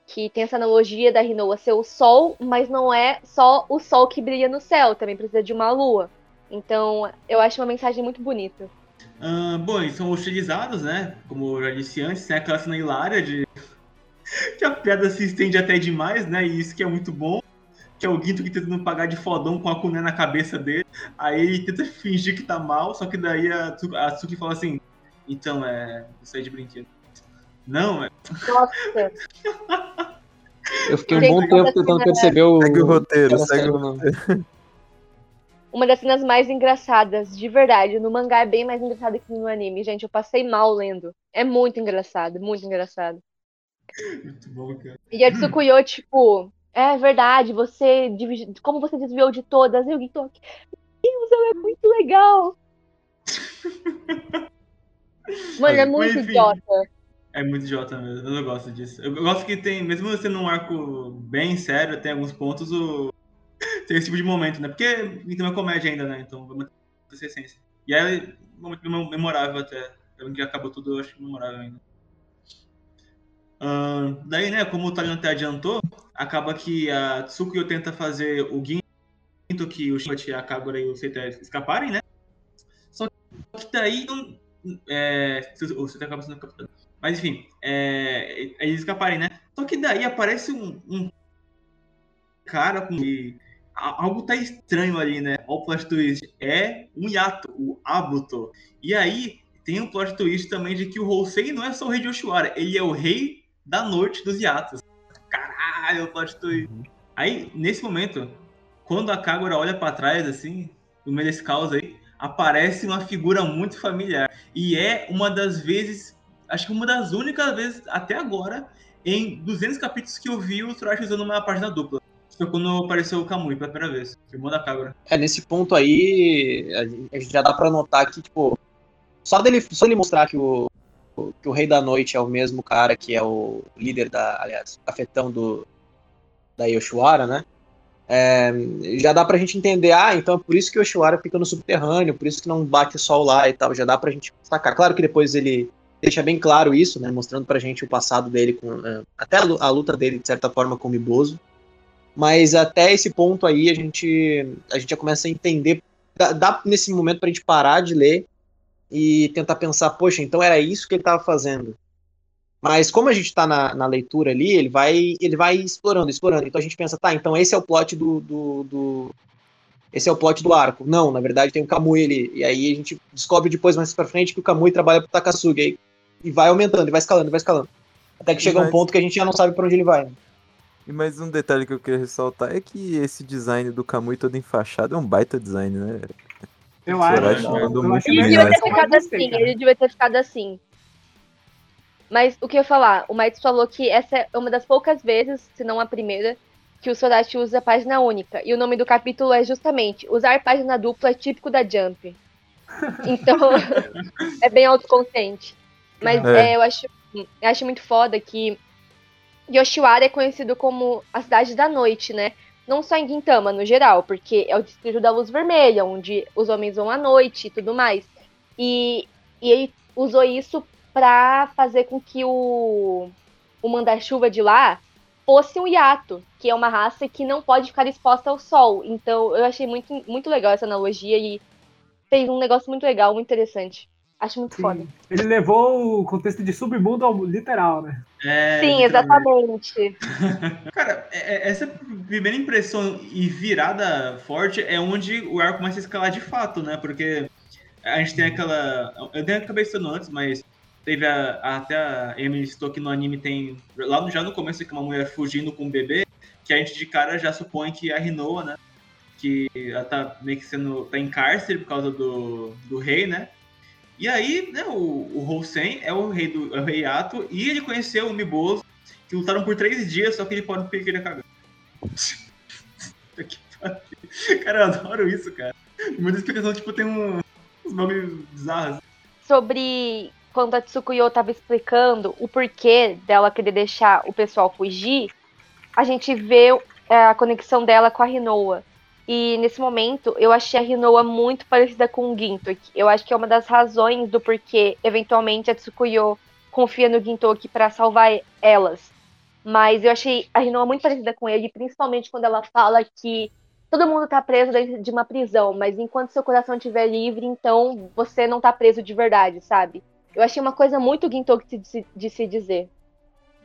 que tem essa analogia da Rinoa ser o sol, mas não é só o sol que brilha no céu, também precisa de uma lua. Então, eu acho uma mensagem muito bonita. Uh, bom, eles são utilizados, né? Como eu já disse antes, tem aquela cena hilária de que a pedra se estende até demais, né? E isso que é muito bom que é o Guinto que tentando pagar de fodão com a Kuné na cabeça dele. Aí ele tenta fingir que tá mal, só que daí a, a Tsuki fala assim: Então, é. Isso aí de brinquedo. Não, é. Nossa. Eu fiquei um bom tempo tentando perceber o. Segue o roteiro, segue o roteiro. Uma das cenas mais engraçadas, de verdade. No mangá é bem mais engraçado que no anime. Gente, eu passei mal lendo. É muito engraçado, muito engraçado. Muito bom, cara. E a Tsukuyo, tipo, é verdade, você. Como você desviou de todas? Eu tô aqui. Deus, ela é muito legal. Mano, é muito Enfim, idiota. É muito idiota mesmo, eu não gosto disso. Eu gosto que tem, mesmo sendo um arco bem sério, tem alguns pontos, o... tem esse tipo de momento, né? Porque tem uma comédia ainda, né? Então vamos ter essa essência. E é um momento memorável até. Que acabou tudo, eu acho memorável ainda. Uh, daí, né, como o Talion até adiantou, acaba que a Tsukuyo tenta fazer o Ginto que o Shimachi, a Kagura e o Seita escaparem, né? Só que daí é, o Seita acaba sendo capturado. Mas enfim, é, é eles escaparem, né? Só que daí aparece um, um cara com. Algo tá estranho ali, né? O plot twist. É um Yato, o Abuto. E aí tem um plot twist também de que o Hosei não é só o rei de Oshiwara, ele é o rei da noite dos Yatos. Caralho, o plot twist. Aí, nesse momento, quando a Kagura olha para trás, assim, no meio desse caos aí, aparece uma figura muito familiar. E é uma das vezes, acho que uma das únicas vezes até agora, em 200 capítulos que eu vi o Tsurushi usando uma página dupla. Foi quando apareceu o Kamui pela primeira vez, irmão da Kagura. É, nesse ponto aí, já dá pra notar que, tipo, só dele, só ele mostrar que o, que o Rei da Noite é o mesmo cara que é o líder da, aliás, cafetão do da Yoshiwara, né? É, já dá pra gente entender, ah, então é por isso que o Yoshiwara fica no subterrâneo, por isso que não bate sol lá e tal, já dá pra gente sacar. Claro que depois ele deixa bem claro isso, né, mostrando pra gente o passado dele, com é, até a luta dele, de certa forma, com o Miboso. Mas até esse ponto aí a gente, a gente já começa a entender, dá, dá nesse momento pra gente parar de ler e tentar pensar, poxa, então era isso que ele estava fazendo. Mas como a gente está na, na, leitura ali, ele vai, ele vai explorando, explorando. Então a gente pensa, tá, então esse é o plot do, do, do esse é o plot do arco. Não, na verdade tem o Kamui ali. E aí a gente descobre depois, mais pra frente, que o Kamui trabalha pro Takasugi. Aí, e vai aumentando, e vai escalando, e vai escalando. Até que chega um ponto que a gente já não sabe para onde ele vai. Né? E mais um detalhe que eu queria ressaltar é que esse design do Kamui todo enfaixado é um baita design, né? Eu acho. Eu acho ele devia ter ficado assim, ele devia ter ficado assim. Mas o que eu ia falar, o Maitz falou que essa é uma das poucas vezes, se não a primeira, que o Sodashi usa página única. E o nome do capítulo é justamente Usar página dupla é típico da Jump. Então, é bem autoconsciente. Mas é. É, eu, acho, eu acho muito foda que Yoshiwara é conhecido como a cidade da noite, né? não só em Gintama, no geral, porque é o distrito da luz vermelha, onde os homens vão à noite e tudo mais. E, e ele usou isso para fazer com que o, o manda-chuva de lá fosse um hiato, que é uma raça que não pode ficar exposta ao sol. Então eu achei muito, muito legal essa analogia e fez um negócio muito legal, muito interessante. Acho muito Sim. foda. Ele levou o contexto de submundo ao literal, né? É, Sim, exatamente. Cara, é, é, essa primeira impressão e virada forte é onde o arco começa a escalar de fato, né? Porque a gente tem aquela. Eu nem acabei citando antes, mas teve a, até a Emily citou que no anime tem. Lá no, já no começo que uma mulher fugindo com um bebê, que a gente de cara já supõe que é a Rinoa, né? Que ela tá meio que sendo. tá em cárcere por causa do, do rei, né? E aí, né, o, o é o rei do é o rei Ato e ele conheceu o Miboso, que lutaram por três dias, só que ele pode porque ele cagar. cara, eu adoro isso, cara. Muita explicação, tipo, tem um, uns nomes bizarros. Sobre quando a Tsukuyo tava explicando o porquê dela querer deixar o pessoal fugir, a gente vê é, a conexão dela com a Rinoa. E nesse momento, eu achei a Rinoa muito parecida com o Gintoki. Eu acho que é uma das razões do porquê, eventualmente, a Tsukuyo confia no Gintoki para salvar elas. Mas eu achei a Rinoa muito parecida com ele, principalmente quando ela fala que todo mundo tá preso dentro de uma prisão, mas enquanto seu coração estiver livre, então você não tá preso de verdade, sabe? Eu achei uma coisa muito Gintoki de se, de se dizer.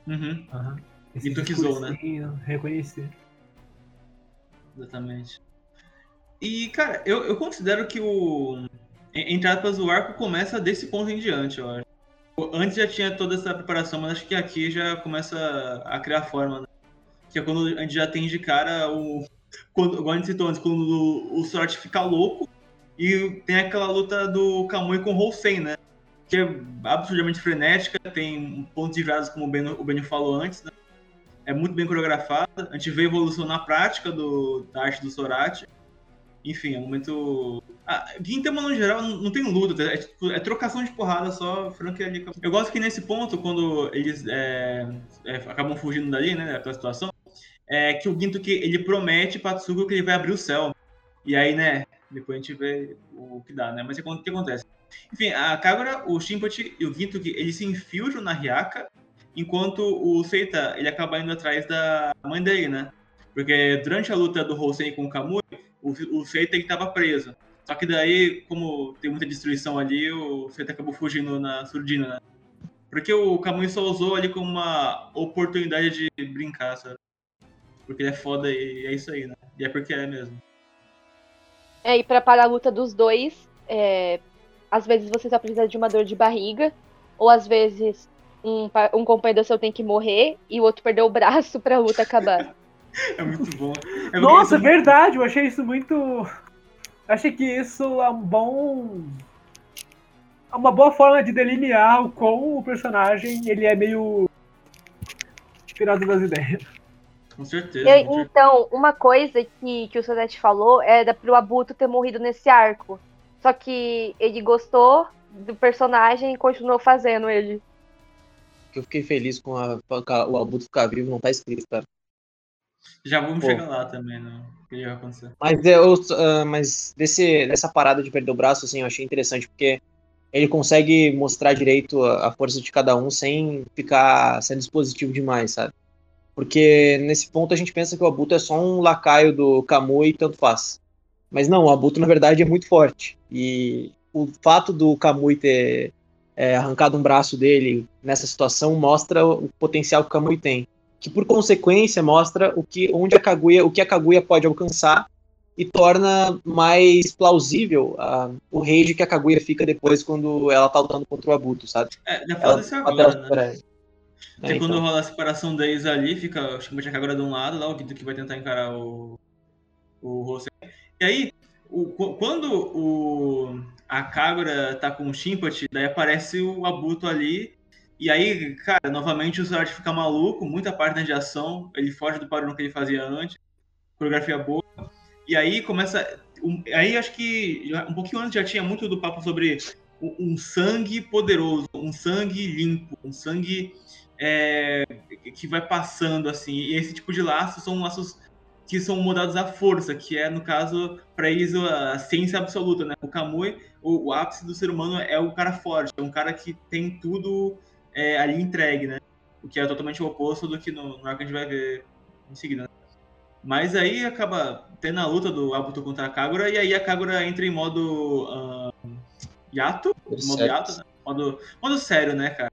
Uhum. uhum. Gintokizou, né? Reconhecer. Exatamente. E, cara, eu, eu considero que o. Entre aspas, o arco começa desse ponto em diante, eu acho. Antes já tinha toda essa preparação, mas acho que aqui já começa a criar forma, né? Que é quando a gente já tem de cara o. Quando, igual a gente citou antes, quando o, o fica louco e tem aquela luta do Kamui com o Holsen, né? Que é absurdamente frenética, tem pontos de viradas, como o Benio, o Benio falou antes, né? É muito bem coreografada. A gente vê a evolução na prática do, da arte do Sorati. Enfim, é um momento. Ah, Gintama no geral não tem luta, é, tipo, é trocação de porrada só, Frank ali. Eu gosto que nesse ponto, quando eles é, é, acabam fugindo dali, né, daquela situação, é que o Ginto que ele promete pra Tsugo que ele vai abrir o céu. E aí, né, depois a gente vê o que dá, né? Mas o que acontece? Enfim, a Kagura, o Shinpachi e o Ginto que eles se infiltram na Ryaka, enquanto o Seita ele acaba indo atrás da mãe dele, né? Porque durante a luta do Hosei com o Kamui, o, o Feita estava preso. Só que daí, como tem muita destruição ali, o Feita acabou fugindo na surdina, né? Porque o Kamui só usou ali como uma oportunidade de brincar, sabe? Porque ele é foda e é isso aí, né? E é porque é mesmo. É, e pra parar a luta dos dois, é, às vezes você só precisa de uma dor de barriga, ou às vezes um, um companheiro seu tem que morrer e o outro perdeu o braço pra luta acabar. é muito bom. É Nossa, verdade, eu achei isso muito. Achei que isso é um bom. É uma boa forma de delinear o como o personagem ele é meio. tirado das ideias. Com certeza. E, então, uma coisa que, que o Sonete falou era pro Abuto ter morrido nesse arco. Só que ele gostou do personagem e continuou fazendo ele. Eu fiquei feliz com a, o Abuto ficar vivo, não tá escrito, cara. Já vamos Pô. chegar lá também, né? O que vai acontecer. Mas, eu, uh, mas desse, dessa parada de perder o braço, assim, eu achei interessante, porque ele consegue mostrar direito a, a força de cada um sem ficar sendo dispositivo demais, sabe? Porque nesse ponto a gente pensa que o Abuto é só um lacaio do Kamui e tanto faz. Mas não, o Abuto na verdade é muito forte. E o fato do Kamui ter é, arrancado um braço dele nessa situação mostra o potencial que o Kamui tem. Que por consequência mostra o que, onde a Kaguya, o que a Kaguya pode alcançar e torna mais plausível uh, o rage que a Kaguya fica depois quando ela tá lutando contra o Abuto, sabe? É, já fala isso agora, né? É, então. quando rola a separação deles ali, fica o Shimachi Kagura de um lado, lá o Guido que vai tentar encarar o, o Hosei. E aí, o, quando o, a Kagura tá com o Shimpachi, daí aparece o Abuto ali. E aí, cara, novamente o Zorat fica maluco, muita parte de ação, ele foge do padrão que ele fazia antes, coreografia boa. E aí começa. Um, aí acho que um pouquinho antes já tinha muito do papo sobre um sangue poderoso, um sangue limpo, um sangue é, que vai passando assim. E esse tipo de laços são laços que são mudados à força, que é no caso para eles a ciência absoluta, né? O Kamui, o, o, ápice do ser humano é o cara forte, é um cara que tem tudo é, ali entregue, né? O que é totalmente o oposto do que no, no arco a gente vai ver em seguida. Né? Mas aí acaba tendo a luta do Abuto contra a Kagura, e aí a Kagura entra em modo uh, Yato, modo Yato, né? modo, modo sério, né, cara?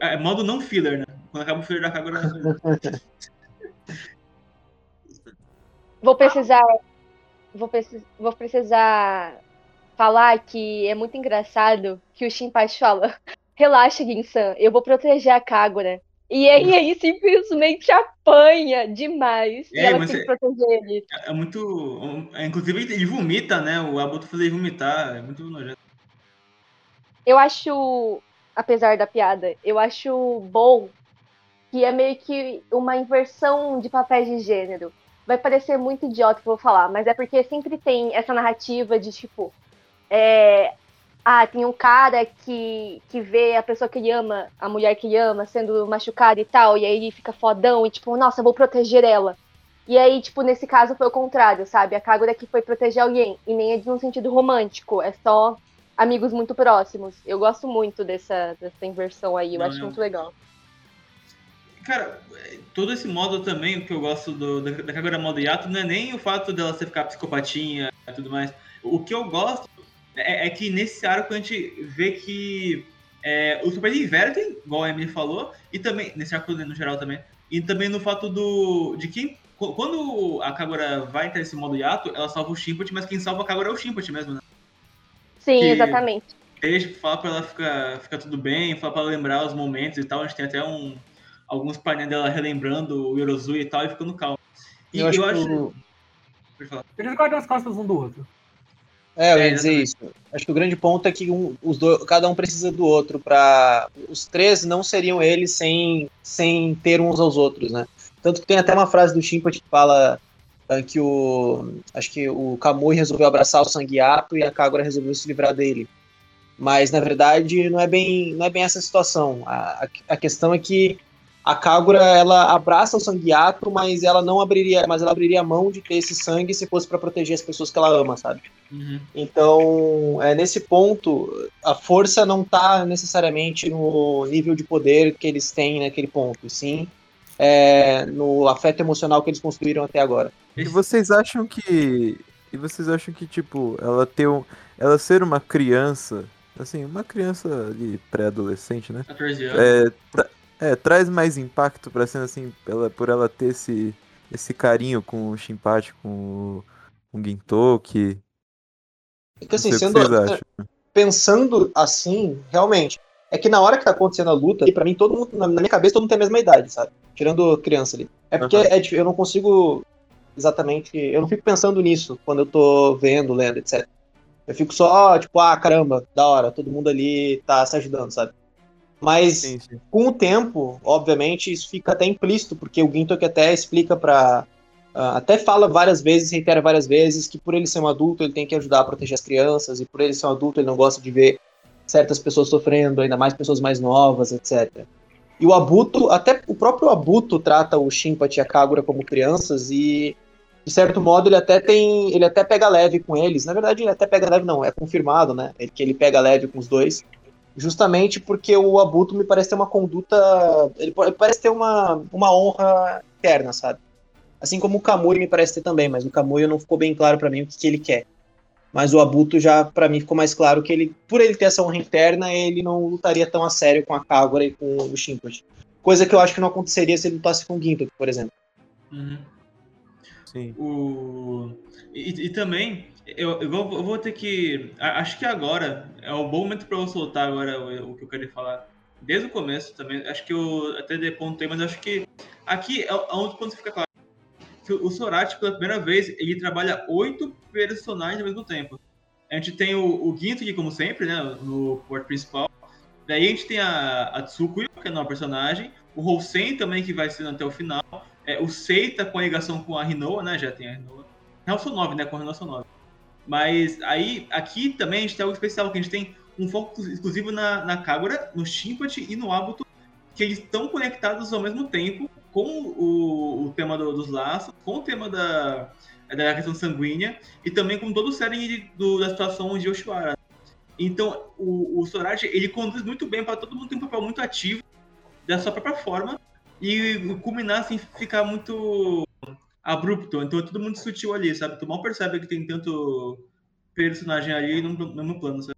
É, modo não filler, né? Quando acaba o filler da Kagura. vou precisar. Vou, precis, vou precisar falar que é muito engraçado que o Shinpachi fala: relaxa, Ginsan, eu vou proteger a Kagura. E aí, aí simplesmente apanha demais. É, e ela tem que é, proteger ele. É, muito. É, inclusive, ele vomita, né? O Abuto faz ele vomitar. É muito nojento. Eu acho apesar da piada. Eu acho bom que é meio que uma inversão de papéis de gênero. Vai parecer muito idiota que eu vou falar, mas é porque sempre tem essa narrativa de tipo. É, ah, tem um cara que, que vê a pessoa que ele ama, a mulher que ele ama, sendo machucada e tal, e aí ele fica fodão e tipo, nossa, vou proteger ela. E aí, tipo, nesse caso foi o contrário, sabe? A Kagura que foi proteger alguém, e nem é de um sentido romântico, é só amigos muito próximos. Eu gosto muito dessa, dessa inversão aí, eu não, acho não. muito legal. Cara, todo esse modo também, o que eu gosto do, da, da Kagura modo Yato, não é nem o fato dela ser ficar psicopatinha e tudo mais. O que eu gosto é, é que nesse arco a gente vê que é, os papéis invertem, igual a Emily falou, e também, nesse arco no geral também, e também no fato do de quem quando a Kagura vai entrar nesse modo Yato, ela salva o Shimpot, mas quem salva a Kagura é o Shimpot mesmo, né? Sim, exatamente. Deixa, fala pra ela ficar, ficar tudo bem, fala pra ela lembrar os momentos e tal. A gente tem até um, alguns painéis dela relembrando o Yorozui e tal, e ficando calmo. E eu, eu acho. acho... Eles guardam as costas um do outro. É, eu ia dizer isso. Acho que o grande ponto é que um, os dois, cada um precisa do outro para os três não seriam eles sem, sem ter uns aos outros, né? Tanto que tem até uma frase do Chimpa que fala que o acho que o Kamui resolveu abraçar o Sanguiato e a Kagura resolveu se livrar dele. Mas na verdade não é bem não é bem essa situação. A, a, a questão é que a Kagura ela abraça o Sanguiato, mas ela não abriria, mas ela abriria a mão de ter esse sangue se fosse para proteger as pessoas que ela ama, sabe? Uhum. Então, é nesse ponto, a força não está necessariamente no nível de poder que eles têm naquele ponto, sim é, no afeto emocional que eles construíram até agora. E vocês acham que. E vocês acham que, tipo, ela ter um, ela ser uma criança assim, uma criança ali pré-adolescente, né? 14 anos. É, tra é, traz mais impacto pra cena, assim, ela, por ela ter esse, esse carinho com o Shinpachi, com o, o Gintoki. É que assim, sendo, pensando assim, realmente, é que na hora que tá acontecendo a luta, para mim, todo mundo, na minha cabeça, todo mundo tem a mesma idade, sabe? Tirando criança ali. É porque uhum. é, eu não consigo exatamente. Eu não fico pensando nisso quando eu tô vendo, lendo, etc. Eu fico só, tipo, ah, caramba, da hora, todo mundo ali tá se ajudando, sabe? Mas sim, sim. com o tempo, obviamente, isso fica até implícito, porque o Gintok até explica pra. Uh, até fala várias vezes, reitera várias vezes, que por ele ser um adulto, ele tem que ajudar a proteger as crianças, e por ele ser um adulto, ele não gosta de ver certas pessoas sofrendo, ainda mais pessoas mais novas, etc. E o Abuto, até o próprio Abuto trata o Shinpachi e a Kagura como crianças e de certo modo ele até tem, ele até pega leve com eles. Na verdade, ele até pega leve não, é confirmado, né? Que ele pega leve com os dois, justamente porque o Abuto me parece ter uma conduta, ele parece ter uma, uma honra interna, sabe? Assim como o Kamui me parece ter também, mas o Kamui não ficou bem claro para mim o que, que ele quer. Mas o Abuto já, para mim, ficou mais claro que ele, por ele ter essa honra interna, ele não lutaria tão a sério com a Kagura e com o Shinpochi. Coisa que eu acho que não aconteceria se ele lutasse com o Gintoki, por exemplo. Uhum. Sim. O... E, e também, eu, eu, vou, eu, vou, ter que. Acho que agora é um bom momento para eu soltar agora o, o, que eu queria falar. Desde o começo também. Acho que eu até depontei, mas acho que aqui é onde quando fica claro que o Sorati, pela primeira vez, ele trabalha oito personagens ao mesmo tempo. A gente tem o, o aqui, como sempre, né, no porto principal. Daí a gente tem a, a Tsukuyo, que é a nova personagem. O Hosen também, que vai ser até o final. É, o Seita com a ligação com a Rinoa, né? Já tem a Rinoa. São nove, né? Com a são nove. Mas aí, aqui também a gente tem algo especial, que a gente tem um foco exclusivo na, na Kagura, no Shinpachi e no Abuto, que eles estão conectados ao mesmo tempo com o, o tema do, dos laços, com o tema da, da questão sanguínea e também com todo o série do, da situação de Yoshiwara. Então, o, o ele conduz muito bem para todo mundo ter um papel muito ativo da sua própria forma e culminar sem ficar muito abrupto. Então, é tudo muito sutil ali, sabe? Tu mal percebe que tem tanto personagem ali no mesmo plano, sabe?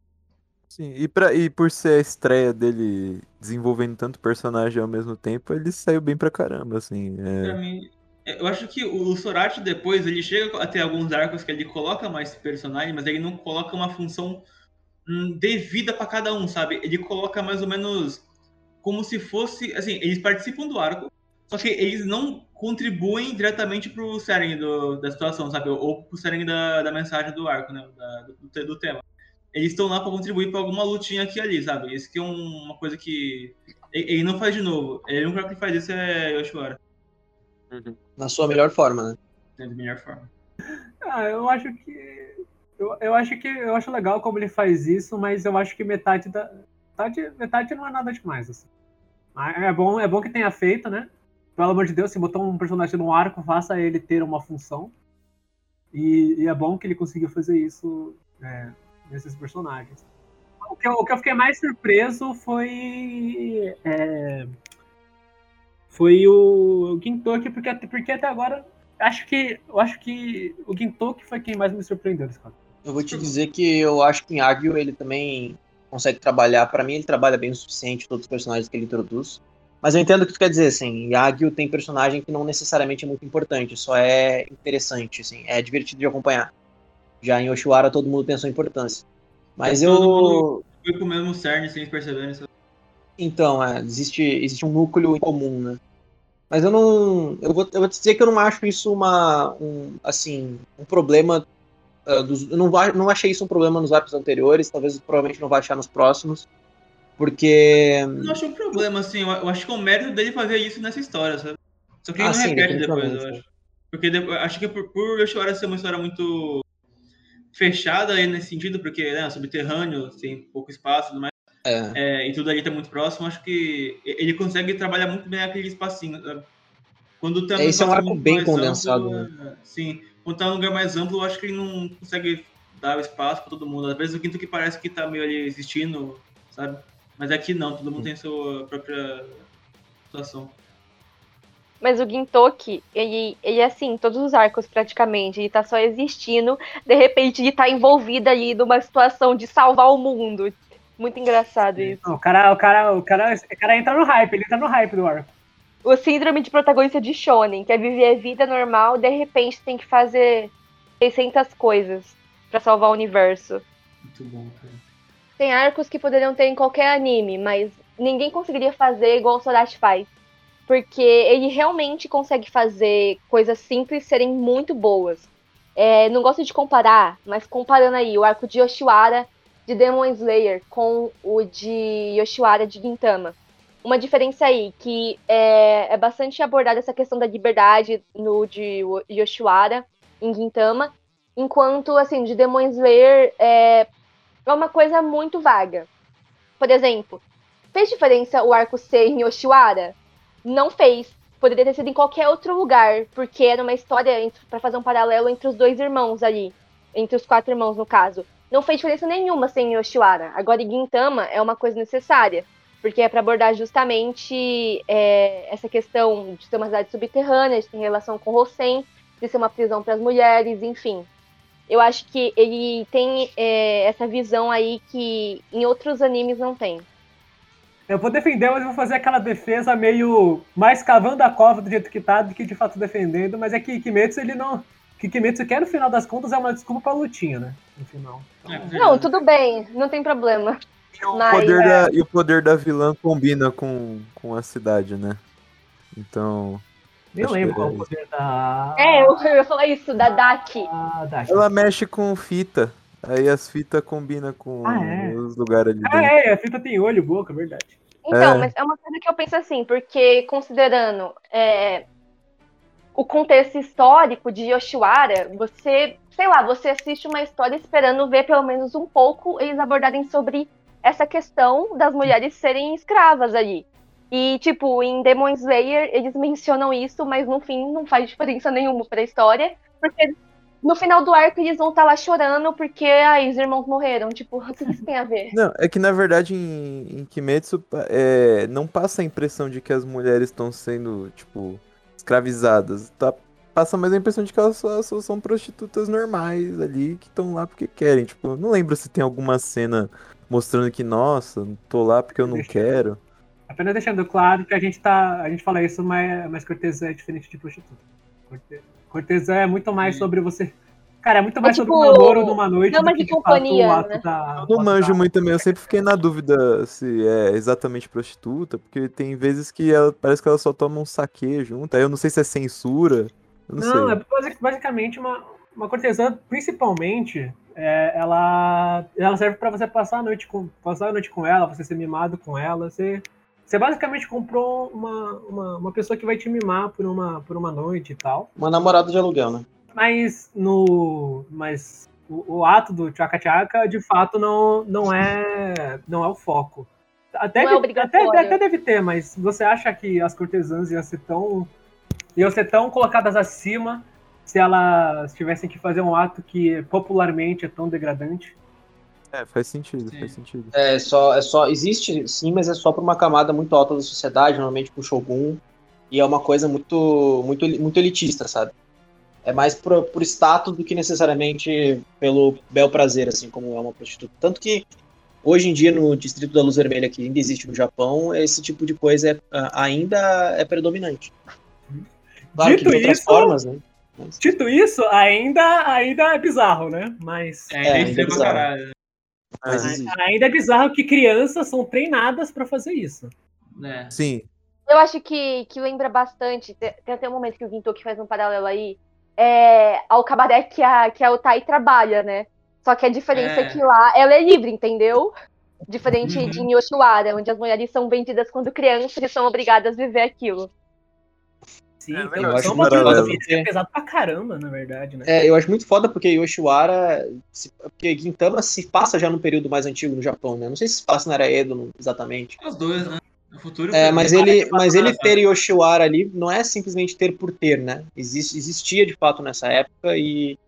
Sim, e, pra, e por ser a estreia dele desenvolvendo tanto personagem ao mesmo tempo, ele saiu bem pra caramba, assim. É... Pra mim, eu acho que o Sorati depois, ele chega a ter alguns arcos que ele coloca mais personagem, mas ele não coloca uma função hum, devida para cada um, sabe? Ele coloca mais ou menos como se fosse, assim, eles participam do arco, só que eles não contribuem diretamente pro Seren da situação, sabe? Ou pro Seren da, da mensagem do arco, né? Da, do, do tema eles estão lá para contribuir para alguma lutinha aqui e ali, sabe? Isso que é um, uma coisa que ele, não faz de novo. Ele único que faz isso é Yoshiwara. Uhum. Na sua melhor forma, né? É, da melhor forma. Ah, eu acho que eu, eu acho que eu acho legal como ele faz isso, mas eu acho que metade da metade, metade não é nada demais assim. É bom, é bom que tenha feito, né? Pelo amor de Deus, se botou um personagem no arco, faça ele ter uma função. E, e é bom que ele conseguiu fazer isso é, nesses personagens. O que, eu, o que eu fiquei mais surpreso foi. É, foi o, o Gintoki, porque, porque até agora acho que eu acho que o Gintoki foi quem mais me surpreendeu nesse Eu vou te dizer que eu acho que em Agio ele também consegue trabalhar. Para mim, ele trabalha bem o suficiente todos os personagens que ele introduz. Mas eu entendo o que tu quer dizer, assim. Yagyu tem personagem que não necessariamente é muito importante, só é interessante, assim, é divertido de acompanhar. Já em Oshiwara todo mundo tem a sua importância. Mas é, eu. Foi com o mesmo cerne sem perceber isso. Então, é, existe, existe um núcleo em comum, né? Mas eu não. Eu vou, eu vou dizer que eu não acho isso uma. Um, assim, um problema. Uh, dos, eu não, não achei isso um problema nos apps anteriores, talvez provavelmente não vai achar nos próximos. Porque. Eu não acho um problema, assim. Eu acho que é o mérito dele fazer isso nessa história, sabe? Só que ele ah, não sim, repete depois, eu acho. Porque depois, acho que por, por Yoshiwara ser uma história muito fechada aí nesse sentido, porque né, subterrâneo, tem pouco espaço e tudo mais. É. É, e tudo ali tá muito próximo, acho que ele consegue trabalhar muito bem aquele espacinho. Sabe? Quando tá Esse é um arco bem condensado. Amplo, né? Sim, quando tá num lugar mais amplo, eu acho que ele não consegue dar espaço para todo mundo. Às vezes o quinto que parece que tá meio ali existindo, sabe? Mas aqui não, todo mundo tem sua própria situação. Mas o Gintoki, ele, ele é assim, todos os arcos praticamente, ele tá só existindo, de repente ele tá envolvido ali numa situação de salvar o mundo. Muito engraçado isso. Não, o, cara, o, cara, o, cara, o cara entra no hype, ele entra no hype do arco. O síndrome de protagonista de Shonen, que é viver a vida normal, de repente tem que fazer 600 coisas para salvar o universo. Muito bom, cara. Tem arcos que poderiam ter em qualquer anime, mas ninguém conseguiria fazer igual o Sodashi faz. Porque ele realmente consegue fazer coisas simples serem muito boas. É, não gosto de comparar, mas comparando aí o arco de Yoshiwara de Demon Slayer com o de Yoshiwara de Gintama. Uma diferença aí, que é, é bastante abordada essa questão da liberdade no de Yoshiwara, em Gintama, enquanto, assim, de Demon Slayer é, é uma coisa muito vaga. Por exemplo, fez diferença o arco ser em Yoshiwara? Não fez. Poderia ter sido em qualquer outro lugar, porque era uma história para fazer um paralelo entre os dois irmãos ali. Entre os quatro irmãos, no caso não fez diferença nenhuma sem Yoshiwara. Agora, Gintama é uma coisa necessária, porque é para abordar justamente é, essa questão de ser uma cidade subterrânea, de ter relação com Hosen, de ser uma prisão para as mulheres, enfim. Eu acho que ele tem é, essa visão aí que em outros animes não tem. Eu vou defender, mas vou fazer aquela defesa meio mais cavando a cova do jeito que tá do que de fato defendendo, mas é que Kimetsu ele não, que Kimetsu quer, no final das contas, é uma desculpa pra lutinha, né? No final. É, não, tudo bem, não tem problema. E o, Mas, poder, é... da, e o poder da vilã combina com, com a cidade, né? Então. Nem lembro qual é o poder da. É, eu, ia falar isso, da Daki. Ah. Ela mexe com fita. Aí as fitas combinam com ah, é? os lugares ali. Ah, dentro. é, a fita tem olho, boca, verdade. Então, é. mas é uma coisa que eu penso assim, porque considerando é, o contexto histórico de Yoshiwara, você, sei lá, você assiste uma história esperando ver pelo menos um pouco eles abordarem sobre essa questão das mulheres serem escravas ali. E, tipo, em Demon Slayer, eles mencionam isso, mas no fim não faz diferença nenhuma pra história, porque no final do arco eles vão estar tá lá chorando porque aí os irmãos morreram. Tipo, o que isso tem a ver? Não, é que na verdade em, em Kimetsu é, não passa a impressão de que as mulheres estão sendo, tipo, escravizadas. Tá, passa mais a impressão de que elas só, só são prostitutas normais ali, que estão lá porque querem. Tipo, não lembro se tem alguma cena mostrando que, nossa, tô lá porque eu não quero. Apenas deixando claro que a gente tá. A gente fala isso, mas, mas cortesã é diferente de prostituta. Cortesã é muito mais sobre você Cara, é muito mais é, tipo, sobre o namoro numa noite que, de companhia, fato, né? da... Eu não manjo muito também, eu sempre fiquei na dúvida se é exatamente prostituta, porque tem vezes que ela, parece que ela só toma um saque junto, aí eu não sei se é censura, não, não é basicamente uma, uma cortesã, principalmente, é, ela, ela serve para você passar a noite com passar a noite com ela, você ser mimado com ela, você você basicamente comprou uma, uma, uma pessoa que vai te mimar por uma, por uma noite e tal. Uma namorada de aluguel, né? Mas no. Mas o, o ato do Tchaka Tchaka, de fato, não, não, é, não é o foco. Até, não é até, até deve ter, mas você acha que as cortesãs iam ser tão. iam ser tão colocadas acima se elas tivessem que fazer um ato que popularmente é tão degradante? É, faz sentido, sim. faz sentido. É só, é só. Existe, sim, mas é só para uma camada muito alta da sociedade, normalmente pro Shogun. E é uma coisa muito, muito, muito elitista, sabe? é mais por, por status do que necessariamente pelo bel prazer, assim como é uma prostituta. Tanto que hoje em dia no Distrito da Luz Vermelha, que ainda existe no Japão, esse tipo de coisa é, ainda é predominante. Claro Dito que de outras isso, formas, né? Mas... Dito isso, ainda, ainda é bizarro, né? Mas. É, é ainda é bizarro. Mas ainda é bizarro que crianças são treinadas para fazer isso. É. Sim. Eu acho que, que lembra bastante. Tem, tem até um momento que o Gintoki faz um paralelo aí é, ao cabaré que a, que a Otai trabalha, né? Só que a diferença é, é que lá ela é livre, entendeu? Diferente uhum. de Yoshiwara, onde as mulheres são vendidas quando crianças e são obrigadas a viver aquilo. Sim, é, são uma é pesado pra caramba, na verdade, né? É, eu acho muito foda porque Yoshiwara, se, porque Gintama se passa já no período mais antigo no Japão, né? Não sei se se passa na Era Edo exatamente. Os dois, né? No futuro. É, mas ele, mas ele ter Yoshiwara ali não é simplesmente ter por ter, né? Exist, existia de fato nessa época e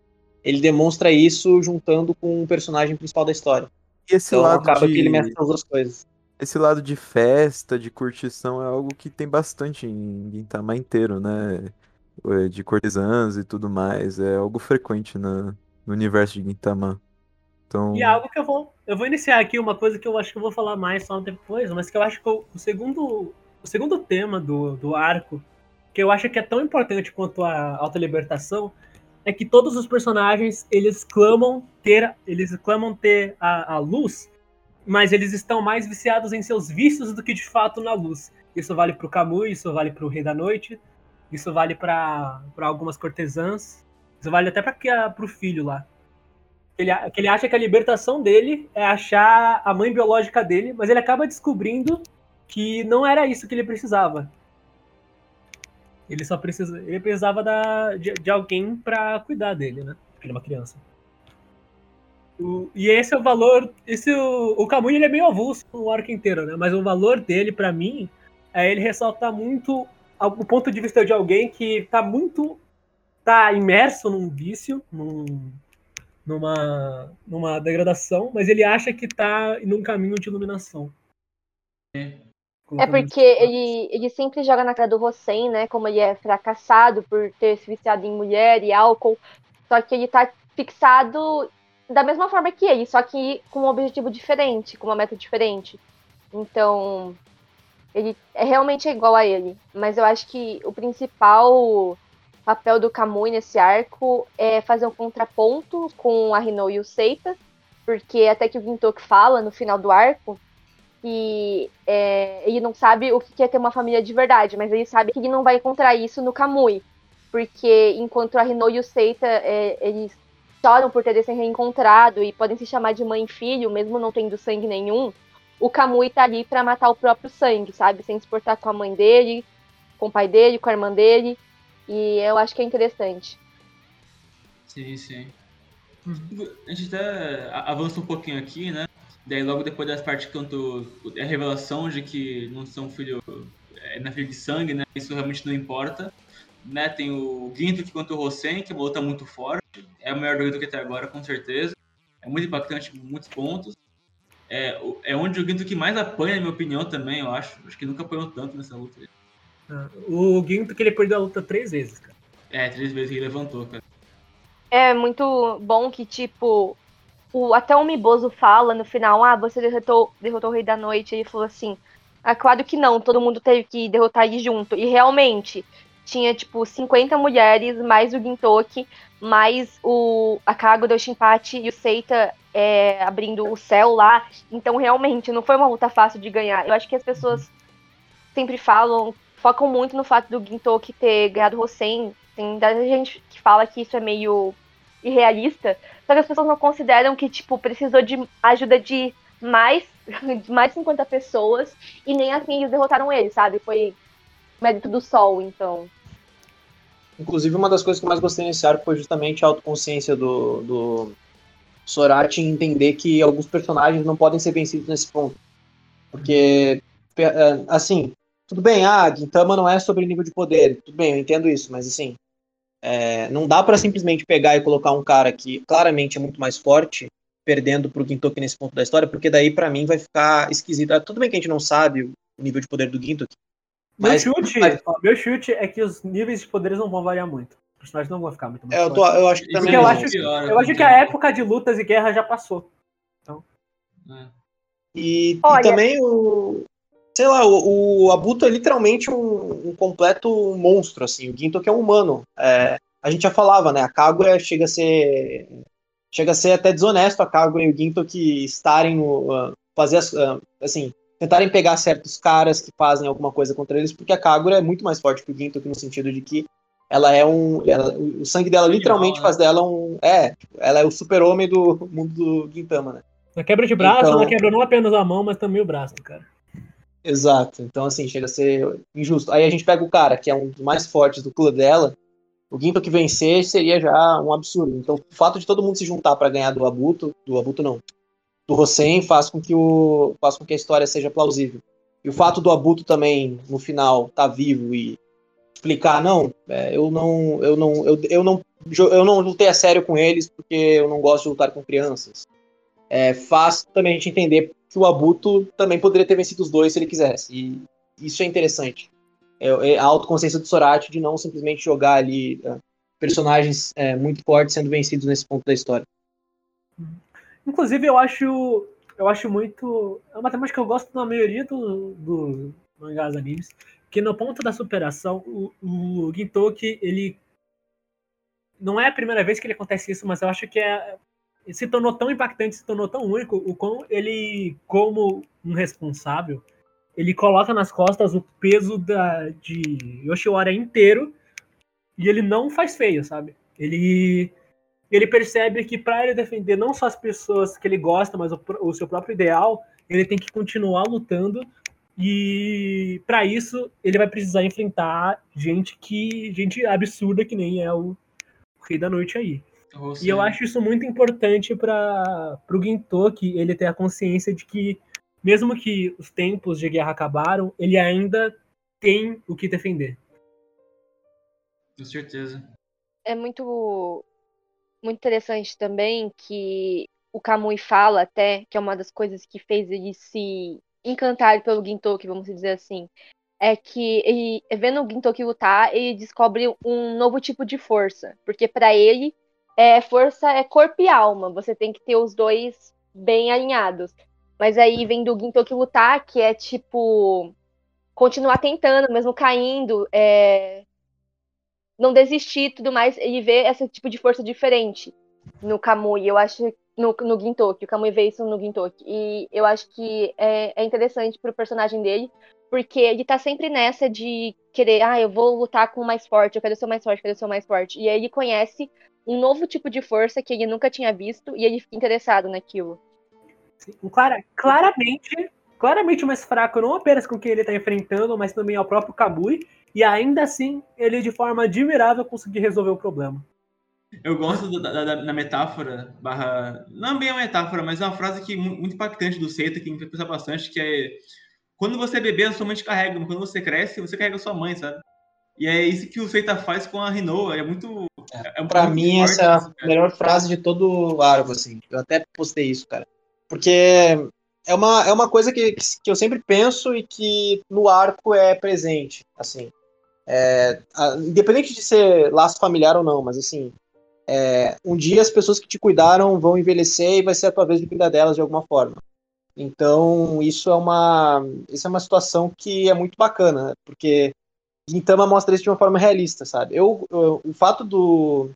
ele demonstra isso juntando com o personagem principal da história. E esse então, lado acaba de... que ele mescla as duas coisas. Esse lado de festa, de curtição, é algo que tem bastante em Gintama inteiro, né? É, de cortesãs e tudo mais. É algo frequente na, no universo de Gintama. Então... E é algo que eu vou eu vou iniciar aqui uma coisa que eu acho que eu vou falar mais só depois, mas que eu acho que o segundo, o segundo tema do, do arco, que eu acho que é tão importante quanto a alta libertação, é que todos os personagens eles clamam ter, eles clamam ter a, a luz, mas eles estão mais viciados em seus vícios do que de fato na luz. Isso vale para o Camus, isso vale para o Rei da Noite, isso vale para algumas cortesãs, isso vale até para o filho lá. Ele, que ele acha que a libertação dele é achar a mãe biológica dele, mas ele acaba descobrindo que não era isso que ele precisava. Ele só precisa, ele precisava da, de, de alguém para cuidar dele, né? Porque ele é uma criança. O, e esse é o valor. Esse, o, o Camus ele é meio avulso no arco inteiro, né? Mas o valor dele, para mim, é ele ressaltar muito o ponto de vista de alguém que tá muito. tá imerso num vício, num, numa, numa degradação, mas ele acha que tá num caminho de iluminação. É. É porque ele, ele sempre joga na cara do Hossein, né? Como ele é fracassado por ter se viciado em mulher e álcool. Só que ele tá fixado da mesma forma que ele, só que com um objetivo diferente, com uma meta diferente. Então, ele é realmente igual a ele. Mas eu acho que o principal papel do Kamui nesse arco é fazer um contraponto com a Rino e o Seita, porque até que o Gintoki fala no final do arco que é, ele não sabe o que é ter uma família de verdade, mas ele sabe que ele não vai encontrar isso no Kamui. Porque enquanto a Rino e o Seita, é, eles choram por terem se reencontrado e podem se chamar de mãe e filho, mesmo não tendo sangue nenhum, o Kamui tá ali para matar o próprio sangue, sabe? Sem se portar com a mãe dele, com o pai dele, com a irmã dele. E eu acho que é interessante. Sim, sim. A gente até avança um pouquinho aqui, né? Daí logo depois das partes canto a revelação de que não são filho é, na filho de sangue, né? Isso realmente não importa. Né? Tem o Ginto que contra o Rosen, que é uma luta muito forte. É o melhor do que até agora, com certeza. É muito impactante, muitos pontos. É, é onde o Ginto que mais apanha, na minha opinião, também, eu acho. Acho que nunca apanhou tanto nessa luta. Ah, o Ginto que ele perdeu a luta três vezes, cara. É, três vezes que ele levantou, cara. É muito bom que, tipo, o, até o Miboso fala no final, ah, você derrotou, derrotou o Rei da Noite, e ele falou assim, ah, claro que não, todo mundo teve que derrotar ele junto. E realmente, tinha, tipo, 50 mulheres, mais o Gintoki, mais o a Kagura, o Shinpachi e o Seita é, abrindo o céu lá. Então, realmente, não foi uma luta fácil de ganhar. Eu acho que as pessoas sempre falam, focam muito no fato do Gintoki ter ganhado o Hosen. Tem gente que fala que isso é meio irrealista, só que as pessoas não consideram que, tipo, precisou de ajuda de mais, de mais de 50 pessoas e nem assim eles derrotaram ele, sabe? Foi mérito do sol, então. Inclusive, uma das coisas que eu mais gostei nesse arco foi justamente a autoconsciência do, do Sorati entender que alguns personagens não podem ser vencidos nesse ponto. Porque, é, assim, tudo bem, ah, Gintama não é sobre nível de poder, tudo bem, eu entendo isso, mas assim, é, não dá para simplesmente pegar e colocar um cara que claramente é muito mais forte, perdendo pro Gintoki nesse ponto da história, porque daí para mim vai ficar esquisito. Ah, tudo bem que a gente não sabe o nível de poder do Gintoki. Mas, meu, chute, mas... Ó, meu chute é que os níveis de poderes não vão variar muito. Os personagens não vão ficar muito mais é, eu, tô, eu acho que também. Eu acho, eu acho que a época de lutas e guerra já passou. Então. É. E, e, também o, sei lá, o, o Abuto é literalmente um, um, completo monstro, assim. O Ginto que é um humano. É, a gente já falava, né? A Kagura chega a ser chega a ser até desonesto a Kagura e o Ginto que estarem no, uh, fazer uh, assim tentarem pegar certos caras que fazem alguma coisa contra eles, porque a Kagura é muito mais forte que o Ginto no sentido de que ela é um. Ela, o sangue dela literalmente faz dela um. É, ela é o super-homem do mundo do Gintama, né? Na quebra de braço, então, ela quebra não apenas a mão, mas também o braço, cara. Exato. Então, assim, chega a ser injusto. Aí a gente pega o cara, que é um dos mais fortes do clã dela, o Gimpa que vencer seria já um absurdo. Então, o fato de todo mundo se juntar para ganhar do Abuto, do Abuto não, do Hossein, faz com que o faz com que a história seja plausível. E o fato do Abuto também no final tá vivo e explicar não, é, eu não, eu não, eu, eu não, eu não lutei a sério com eles porque eu não gosto de lutar com crianças. É, faz também a gente entender que o Abuto também poderia ter vencido os dois se ele quisesse. E isso é interessante. É, é a autoconsciência do Sorati de não simplesmente jogar ali uh, personagens é, muito fortes sendo vencidos nesse ponto da história. Inclusive, eu acho eu acho muito. É uma temática que eu gosto na maioria dos do mangás animes. Que no ponto da superação, o, o Gintoki, ele. Não é a primeira vez que ele acontece isso, mas eu acho que é. Se tornou tão impactante, se tornou tão único, o quão ele, como um responsável, ele coloca nas costas o peso da, de Yoshiwara inteiro e ele não faz feio, sabe? Ele ele percebe que para ele defender não só as pessoas que ele gosta, mas o, o seu próprio ideal, ele tem que continuar lutando e para isso ele vai precisar enfrentar gente que gente absurda que nem é o, o Rei da Noite aí. Oh, e eu acho isso muito importante para o Gintoki ele ter a consciência de que mesmo que os tempos de guerra acabaram, ele ainda tem o que defender. Com certeza. É muito muito interessante também que o Kamui fala até, que é uma das coisas que fez ele se encantar pelo Gintoki, vamos dizer assim, é que ele, vendo o Gintoki lutar, ele descobre um novo tipo de força, porque para ele é força é corpo e alma, você tem que ter os dois bem alinhados. Mas aí vem do Gintoki lutar, que é tipo continuar tentando, mesmo caindo, é... não desistir tudo mais. Ele vê esse tipo de força diferente no Kamui. Eu acho no, no Gintoki. O Kamui vê isso no Gintoki. E eu acho que é, é interessante pro personagem dele, porque ele tá sempre nessa de querer, ah, eu vou lutar com o mais forte, eu quero ser o mais forte, eu quero ser o mais forte. E aí ele conhece um novo tipo de força que ele nunca tinha visto e ele fica interessado naquilo. Clara, claramente, claramente mais fraco, não apenas com quem ele está enfrentando, mas também ao próprio Kabui. E ainda assim, ele de forma admirável conseguir resolver o problema. Eu gosto da, da, da, metáfora, barra. Não bem a metáfora, mas é uma frase que muito impactante do Seita, que me fez pensar bastante, que é. Quando você é bebê, a sua mãe te carrega, mas quando você cresce, você carrega a sua mãe, sabe? E é isso que o Seita faz com a Rinoa, é muito. É, é pra mim, essa é a melhor frase de todo o arco, assim. Eu até postei isso, cara. Porque é uma, é uma coisa que, que eu sempre penso e que no arco é presente, assim. É, a, independente de ser laço familiar ou não, mas assim, é, um dia as pessoas que te cuidaram vão envelhecer e vai ser a tua vez de cuidar delas de alguma forma. Então, isso é uma, isso é uma situação que é muito bacana, porque Gintama mostra isso de uma forma realista, sabe? Eu, eu o fato do,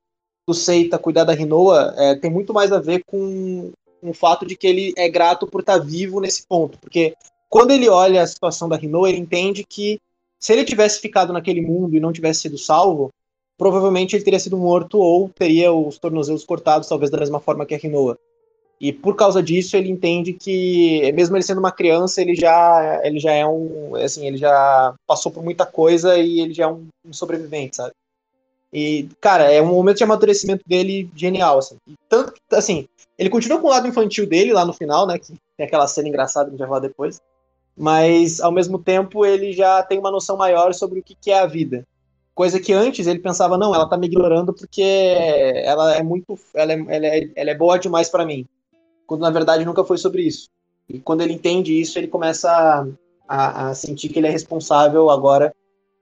do Seita cuidar da Rinoa é, tem muito mais a ver com com o fato de que ele é grato por estar vivo nesse ponto. Porque quando ele olha a situação da Rinoa, ele entende que se ele tivesse ficado naquele mundo e não tivesse sido salvo, provavelmente ele teria sido morto ou teria os tornozelos cortados, talvez da mesma forma que a Rinoa. E por causa disso, ele entende que, mesmo ele sendo uma criança, ele já, ele já é um. Assim, ele já passou por muita coisa e ele já é um, um sobrevivente, sabe? E, cara, é um momento de amadurecimento dele genial, assim. E tanto assim, ele continua com o lado infantil dele lá no final, né? Que tem aquela cena engraçada que a gente vai falar depois. Mas, ao mesmo tempo, ele já tem uma noção maior sobre o que, que é a vida. Coisa que antes ele pensava, não, ela tá me ignorando porque ela é muito. Ela é, ela é, ela é boa demais para mim. Quando na verdade nunca foi sobre isso. E quando ele entende isso, ele começa a, a, a sentir que ele é responsável agora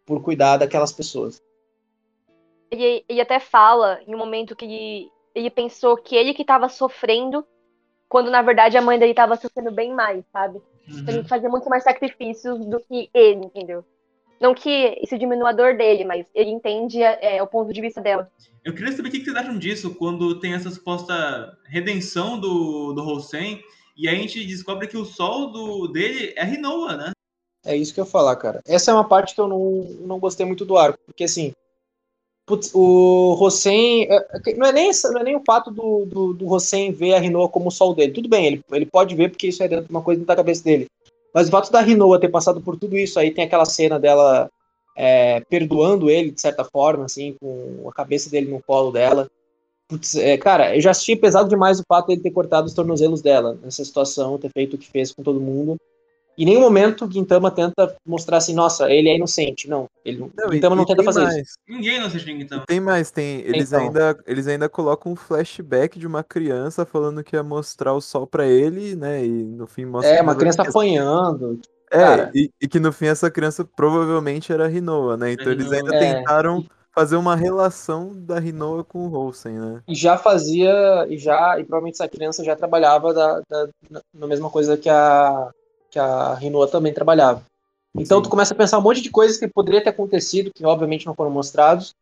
por cuidar daquelas pessoas ele, ele até fala em um momento que ele, ele pensou que ele que estava sofrendo, quando na verdade a mãe dele estava sofrendo bem mais, sabe? Uhum. Ele fazia muito mais sacrifícios do que ele, entendeu? Não que isso diminua a dor dele, mas ele entende é, o ponto de vista dela. Eu queria saber o que vocês acham disso, quando tem essa suposta redenção do, do Holsen, e a gente descobre que o sol do, dele é Rinoa, né? É isso que eu ia falar, cara. Essa é uma parte que eu não, não gostei muito do arco, porque assim, Putz, o Rosen. É, é não é, nem, não é nem o fato do, do, do ver a Rinoa como o sol dele. Tudo bem, ele, ele pode ver porque isso é dentro de uma coisa da cabeça dele. Mas o fato da Rinoa ter passado por tudo isso, aí tem aquela cena dela é, perdoando ele, de certa forma, assim, com a cabeça dele no colo dela. Putz, é, cara, eu já assisti pesado demais o fato dele ter cortado os tornozelos dela nessa situação, ter feito o que fez com todo mundo. Em nenhum momento o Gintama tenta mostrar assim, nossa, ele é inocente. Não, ele, não, Gintama não tenta fazer mais. isso. Ninguém é inocente em Gintama. Tem mais, tem. Eles, então. ainda, eles ainda colocam um flashback de uma criança falando que ia mostrar o sol para ele, né? E no fim mostra. É, uma criança apanhando. É, e, e, que no fim essa criança provavelmente era Rinoa, né? Então eles ainda é. tentaram fazer uma relação da Rinoa com o Holsen, né? E já fazia, e já, e provavelmente essa criança já trabalhava da, da, na mesma coisa que a, que a Rinoa também trabalhava. Então Sim. tu começa a pensar um monte de coisas que poderia ter acontecido, que obviamente não foram mostrados.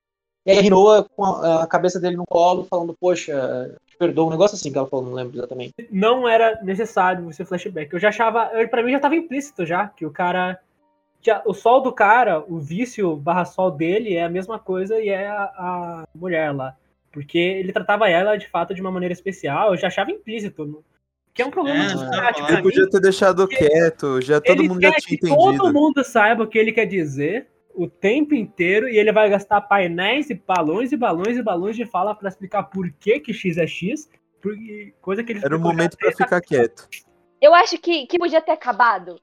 E aí a Rinoa com a, cabeça dele no colo, falando, poxa, te perdoa, um negócio assim que ela falou, não lembro exatamente. Não era necessário você flashback. Eu já achava, para mim já estava implícito já, que o cara o sol do cara, o vício barra sol dele é a mesma coisa e é a, a, mulher lá. Porque ele tratava ela de fato de uma maneira especial, eu já achava implícito. Que é um problema é, de prática. Ele podia ter deixado quieto, já todo mundo já tinha que entendido. Todo mundo saiba o que ele quer dizer o tempo inteiro e ele vai gastar painéis e balões e balões e balões de fala para explicar por que, que X é X, coisa que ele Era o momento para ficar quieto. Eu acho que, que podia ter acabado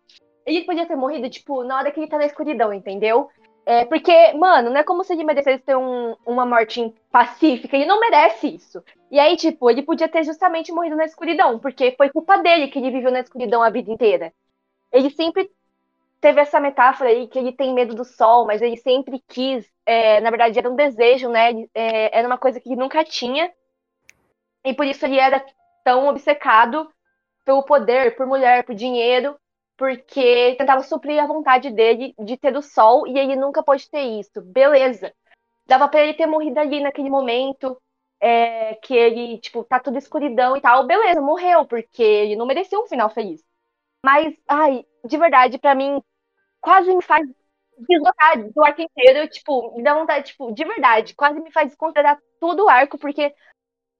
ele podia ter morrido, tipo, na hora que ele tá na escuridão, entendeu? É, porque, mano, não é como se ele merecesse ter um, uma morte pacífica. Ele não merece isso. E aí, tipo, ele podia ter justamente morrido na escuridão, porque foi culpa dele que ele viveu na escuridão a vida inteira. Ele sempre teve essa metáfora aí que ele tem medo do sol, mas ele sempre quis. É, na verdade, era um desejo, né? É, era uma coisa que ele nunca tinha. E por isso ele era tão obcecado pelo poder, por mulher, por dinheiro porque tentava suprir a vontade dele de ter o sol e ele nunca pôde ter isso. Beleza. Dava para ele ter morrido ali naquele momento, é, que ele, tipo, tá tudo escuridão e tal. Beleza, morreu, porque ele não merecia um final feliz. Mas, ai, de verdade, para mim, quase me faz deslocar do arco inteiro, tipo, me dá vontade, tipo, de verdade, quase me faz desconsiderar todo o arco, porque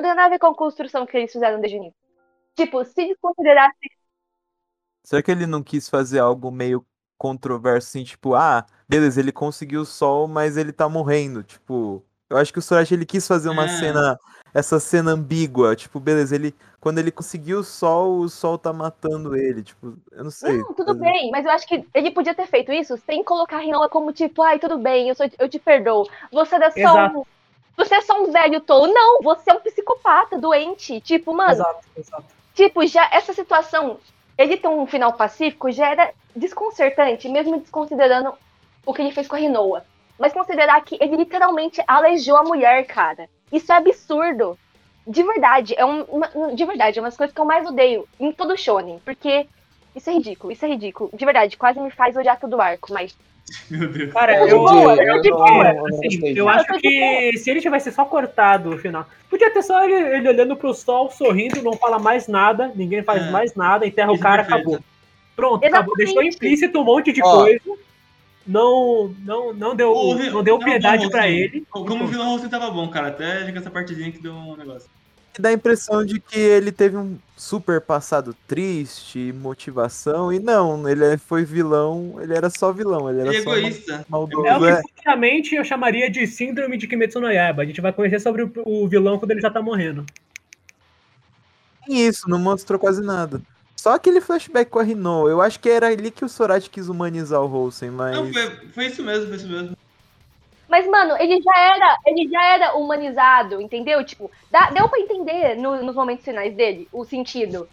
não tem nada a ver com a construção que eles fizeram desde o início. Tipo, se desconsiderasse Será que ele não quis fazer algo meio controverso, assim, tipo, ah, beleza, ele conseguiu o sol, mas ele tá morrendo, tipo... Eu acho que o Sorachi, ele quis fazer uma é. cena, essa cena ambígua, tipo, beleza, ele, quando ele conseguiu o sol, o sol tá matando ele, tipo, eu não sei. Não, tudo bem, mas eu acho que ele podia ter feito isso sem colocar a Rinoa como tipo, ai, tudo bem, eu, sou, eu te perdoo, você é só exato. um... Você é só um velho tolo. Não, você é um psicopata doente. Tipo, mano. Exato, exato. Tipo, já essa situação ele ter um final pacífico já era desconcertante, mesmo desconsiderando o que ele fez com a Rinoa. Mas considerar que ele literalmente aleijou a mulher, cara. Isso é absurdo. De verdade, é um, uma, de verdade, é uma das coisas que eu mais odeio em todo shonen, porque isso é ridículo, isso é ridículo. De verdade, quase me faz odiar todo o arco, mas meu Deus. Cara, eu, eu, eu, eu, eu, assim, eu acho que se ele tivesse só cortado o final, podia ter só ele, ele olhando pro sol, sorrindo, não fala mais nada, ninguém faz é. mais nada, enterra o cara, acabou. Pronto, acabou. Deixou implícito um monte de Ó. coisa. Não, não, não deu, não deu piedade para ele. Como o vilão você tava bom, cara. Até essa partidinha que deu um negócio dá a impressão de que ele teve um super passado triste, motivação, e não, ele foi vilão, ele era só vilão, ele era e só egoísta. maldoso. É o que é. futuramente eu chamaria de síndrome de Kimetsu no Yaiba. A gente vai conhecer sobre o, vilão quando ele já tá morrendo. Isso, não mostrou quase nada. Só aquele flashback com a Rino, eu acho que era ali que o Sorachi quis humanizar o Holsen, mas... Não, foi, foi isso mesmo, foi isso mesmo. Mas, mano, ele já era, ele já era humanizado, entendeu? Tipo, dá, deu pra entender no, nos momentos finais dele o sentido.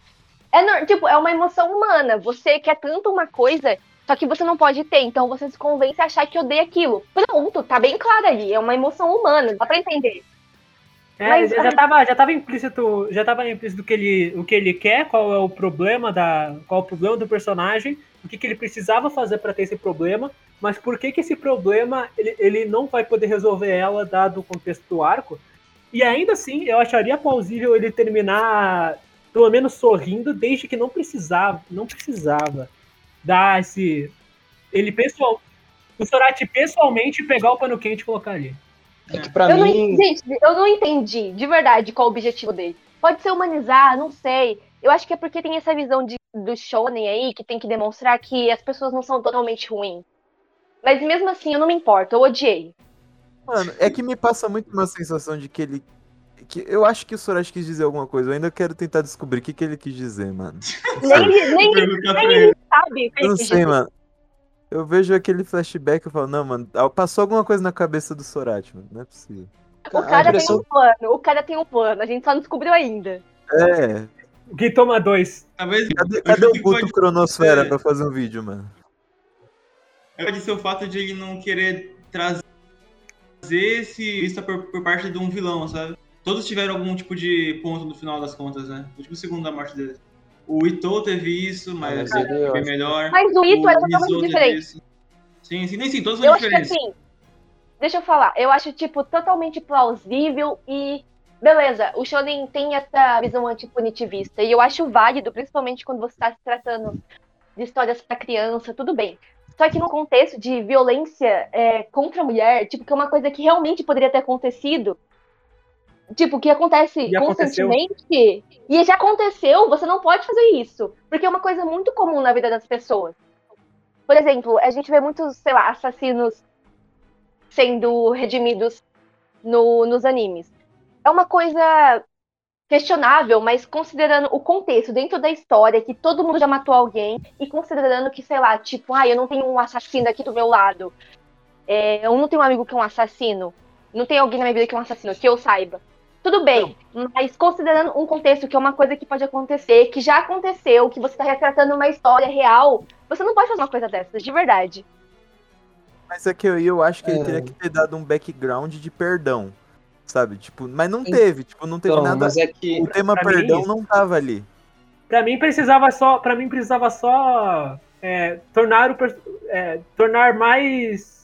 É, tipo, é uma emoção humana. Você quer tanto uma coisa, só que você não pode ter. Então você se convence a achar que odeia aquilo. Pronto, tá bem claro ali. É uma emoção humana, dá pra entender. É, Mas, já, tava, já tava implícito, já tava implícito que ele, o que ele quer, qual é o problema da, qual é o problema do personagem, o que, que ele precisava fazer para ter esse problema, mas por que, que esse problema ele, ele não vai poder resolver ela, dado o contexto do arco. E ainda assim, eu acharia plausível ele terminar, pelo menos sorrindo, desde que não precisava, não precisava dar esse. Ele pessoal. O Sorati pessoalmente pegar o pano quente e colocar ali. É que pra eu mim. Não, gente, eu não entendi de verdade qual o objetivo dele. Pode ser humanizar, não sei. Eu acho que é porque tem essa visão de, do shonen aí, que tem que demonstrar que as pessoas não são totalmente ruins. Mas mesmo assim, eu não me importo, eu odiei. Mano, é que me passa muito uma sensação de que ele. Que eu acho que o Sorachi quis dizer alguma coisa. Eu ainda quero tentar descobrir o que, que ele quis dizer, mano. nem, nem, nem ele sabe. Eu não sei, dizer. mano. Eu vejo aquele flashback e falo, não, mano, passou alguma coisa na cabeça do Sorachi, mano. Não é possível. O cara tem um plano, o cara tem um plano, a gente só não descobriu ainda. É. Quem toma dois? Cadê, cadê o Guto Cronosfera pra fazer um vídeo, mano? Pode ser o fato de ele não querer trazer fazer se vista por, por parte de um vilão, sabe? Todos tiveram algum tipo de ponto no final das contas, né? No último segundo da morte dele. O Ito teve isso, mas ah, ele foi melhor. Mas o Ito o era totalmente diferente. Sim, sim, nem sim, todos são diferentes. Acho que, assim, deixa eu falar, eu acho, tipo, totalmente plausível e beleza, o Shonen tem essa visão antipunitivista e eu acho válido, principalmente quando você está se tratando de histórias para criança, tudo bem. Só que no contexto de violência é, contra a mulher, tipo, que é uma coisa que realmente poderia ter acontecido, tipo, que acontece e constantemente, aconteceu. e já aconteceu, você não pode fazer isso. Porque é uma coisa muito comum na vida das pessoas. Por exemplo, a gente vê muitos, sei lá, assassinos sendo redimidos no, nos animes é uma coisa questionável, mas considerando o contexto dentro da história, que todo mundo já matou alguém, e considerando que, sei lá, tipo, ah, eu não tenho um assassino aqui do meu lado, é, eu não tenho um amigo que é um assassino, não tem alguém na minha vida que é um assassino, que eu saiba. Tudo bem, mas considerando um contexto que é uma coisa que pode acontecer, que já aconteceu, que você está retratando uma história real, você não pode fazer uma coisa dessas, de verdade. Mas é que eu, eu acho que é. ele teria que ter dado um background de perdão sabe? Tipo, mas não teve, tipo, não teve então, nada. Mas é que, o tema perdão mim, não tava ali. Pra mim precisava só, para mim precisava só é, tornar o é, tornar mais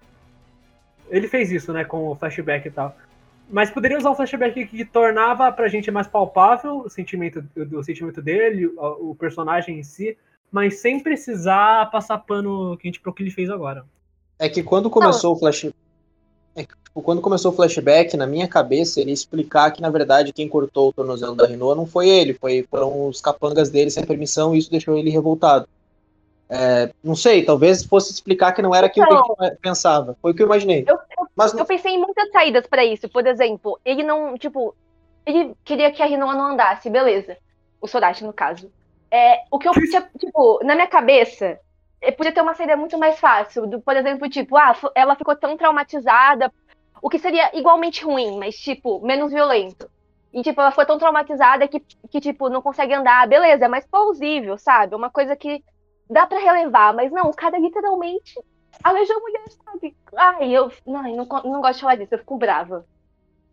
ele fez isso, né, com o flashback e tal. Mas poderia usar um flashback que tornava pra gente mais palpável o sentimento, o, sentimento dele, o, o, personagem em si, mas sem precisar passar pano quente pro que ele fez agora. É que quando começou não. o flashback quando começou o flashback, na minha cabeça, ele ia explicar que, na verdade, quem cortou o tornozelo da Renault não foi ele, foi, foram os capangas dele sem permissão e isso deixou ele revoltado. É, não sei, talvez fosse explicar que não era aquilo então, que eu pensava. Foi o que eu imaginei. Eu, eu, Mas, eu pensei em muitas saídas para isso. Por exemplo, ele não, tipo, ele queria que a Renault não andasse, beleza. O Sorachi, no caso. É, o que eu tinha, tipo, na minha cabeça, é, podia ter uma saída muito mais fácil. Do, por exemplo, tipo, ah, ela ficou tão traumatizada, o que seria igualmente ruim, mas, tipo, menos violento. E, tipo, ela foi tão traumatizada que, que tipo, não consegue andar. Beleza, é mais plausível, sabe? Uma coisa que dá para relevar. Mas não, o cara literalmente aleijou a mulher, sabe? Ai, eu não, não, não gosto de falar disso, eu fico brava.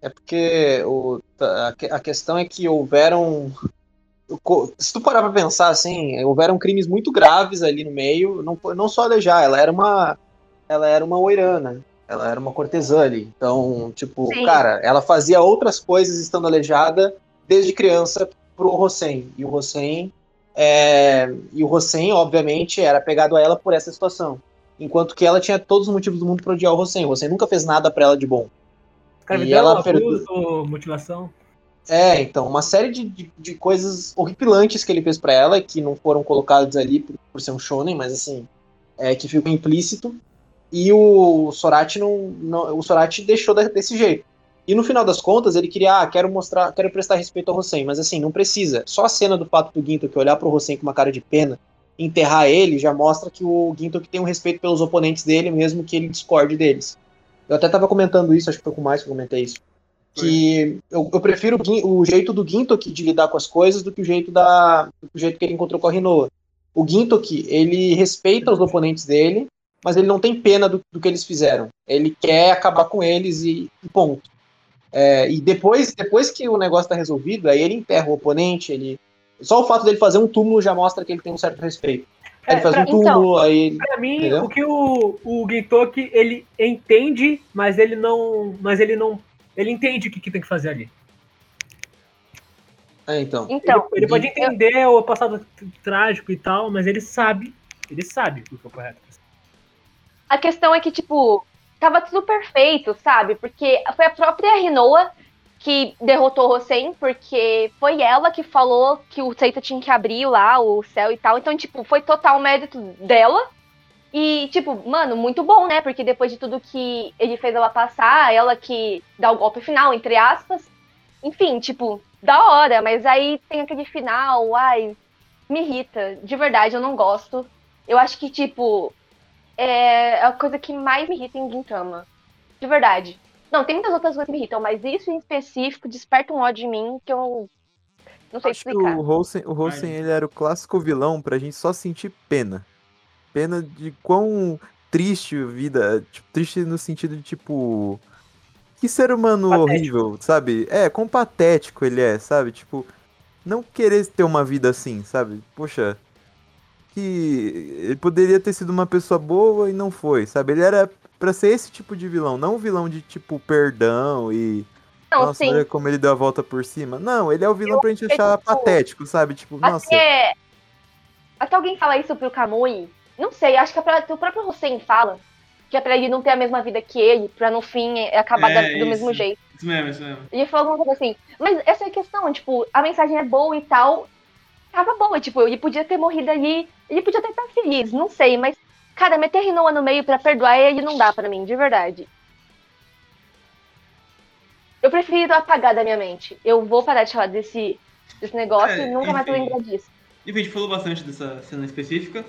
É porque o, a, a questão é que houveram se tu parar pra pensar, assim, houveram crimes muito graves ali no meio, não, não só alejar, ela era uma ela era uma oirana, ela era uma cortesã ali, então, tipo, Sim. cara, ela fazia outras coisas estando aleijada desde criança pro Hossein, e o Hossein é, e o Hossein, obviamente, era pegado a ela por essa situação, enquanto que ela tinha todos os motivos do mundo para odiar o Hossein, o Hossein nunca fez nada para ela de bom. e ela abuso, motivação é, então, uma série de, de, de, coisas horripilantes que ele fez para ela, que não foram colocadas ali por, por, ser um shonen, mas assim, é, que ficou implícito. E o Sorati não, não o Sorati deixou desse jeito. E no final das contas, ele queria, ah, quero mostrar, quero prestar respeito ao Hossein, mas assim, não precisa. Só a cena do fato do Ginto que olhar pro Hossein com uma cara de pena, enterrar ele, já mostra que o Ginto tem um respeito pelos oponentes dele, mesmo que ele discorde deles. Eu até tava comentando isso, acho que foi com mais que eu comentei isso que eu, eu, prefiro o jeito do Gintoki de lidar com as coisas do que o jeito da o jeito que ele encontrou com a Rinoa. O Gintoki, ele respeita os oponentes dele, mas ele não tem pena do, do que eles fizeram. Ele quer acabar com eles e, e ponto. É, e depois, depois que o negócio está resolvido, aí ele enterra o oponente, ele só o fato dele fazer um túmulo já mostra que ele tem um certo respeito. É, ele faz pra, um túmulo, então, aí. Pra mim, entendeu? o que o, o Gintoki, ele entende, mas ele não. Mas ele não ele entende o que, que tem que fazer ali. É, então. então ele, ele pode entender eu... o passado trágico e tal, mas ele sabe. Ele sabe o que é correto. A questão é que, tipo, tava tudo perfeito, sabe? Porque foi a própria Rinoa que derrotou o Hossein, porque foi ela que falou que o Seita tinha que abrir lá o céu e tal. Então, tipo, foi total mérito dela. E, tipo, mano, muito bom, né? Porque depois de tudo que ele fez ela passar, ela que dá o golpe final, entre aspas. Enfim, tipo, da hora, mas aí tem aquele final, ai, me irrita. De verdade, eu não gosto. Eu acho que, tipo, é a coisa que mais me irrita em Gintama. De verdade. Não, tem muitas outras coisas que me irritam, mas isso em específico desperta um ódio em mim que eu não sei acho explicar. o Holsen, o Holsen ele era o clássico vilão pra gente só sentir pena pena de quão triste a vida. Tipo, triste no sentido de, tipo. que ser humano patético. horrível, sabe? É, quão patético ele é, sabe? Tipo, não querer ter uma vida assim, sabe? Poxa, que ele poderia ter sido uma pessoa boa e não foi, sabe? Ele era para ser esse tipo de vilão, não um vilão de tipo perdão e não, nossa, sim. olha como ele deu a volta por cima. Não, ele é o vilão eu, pra gente achar tipo, patético, sabe? Tipo, até, nossa. Até alguém fala isso pro Kamui. Não sei, acho que é pra, o próprio Hussein fala que é pra ele não ter a mesma vida que ele, pra no fim é acabar é, do isso, mesmo jeito. Isso mesmo, isso mesmo. Ele falou alguma coisa assim. Mas essa é a questão, tipo, a mensagem é boa e tal. Tava boa, tipo, ele podia ter morrido ali, ele podia até estar feliz, não sei, mas, cara, meter Rinoa no meio pra perdoar ele não dá pra mim, de verdade. Eu prefiro apagar da minha mente. Eu vou parar de falar desse, desse negócio é, e nunca enfim, mais vou lembrar disso. Enfim, a gente falou bastante dessa cena específica.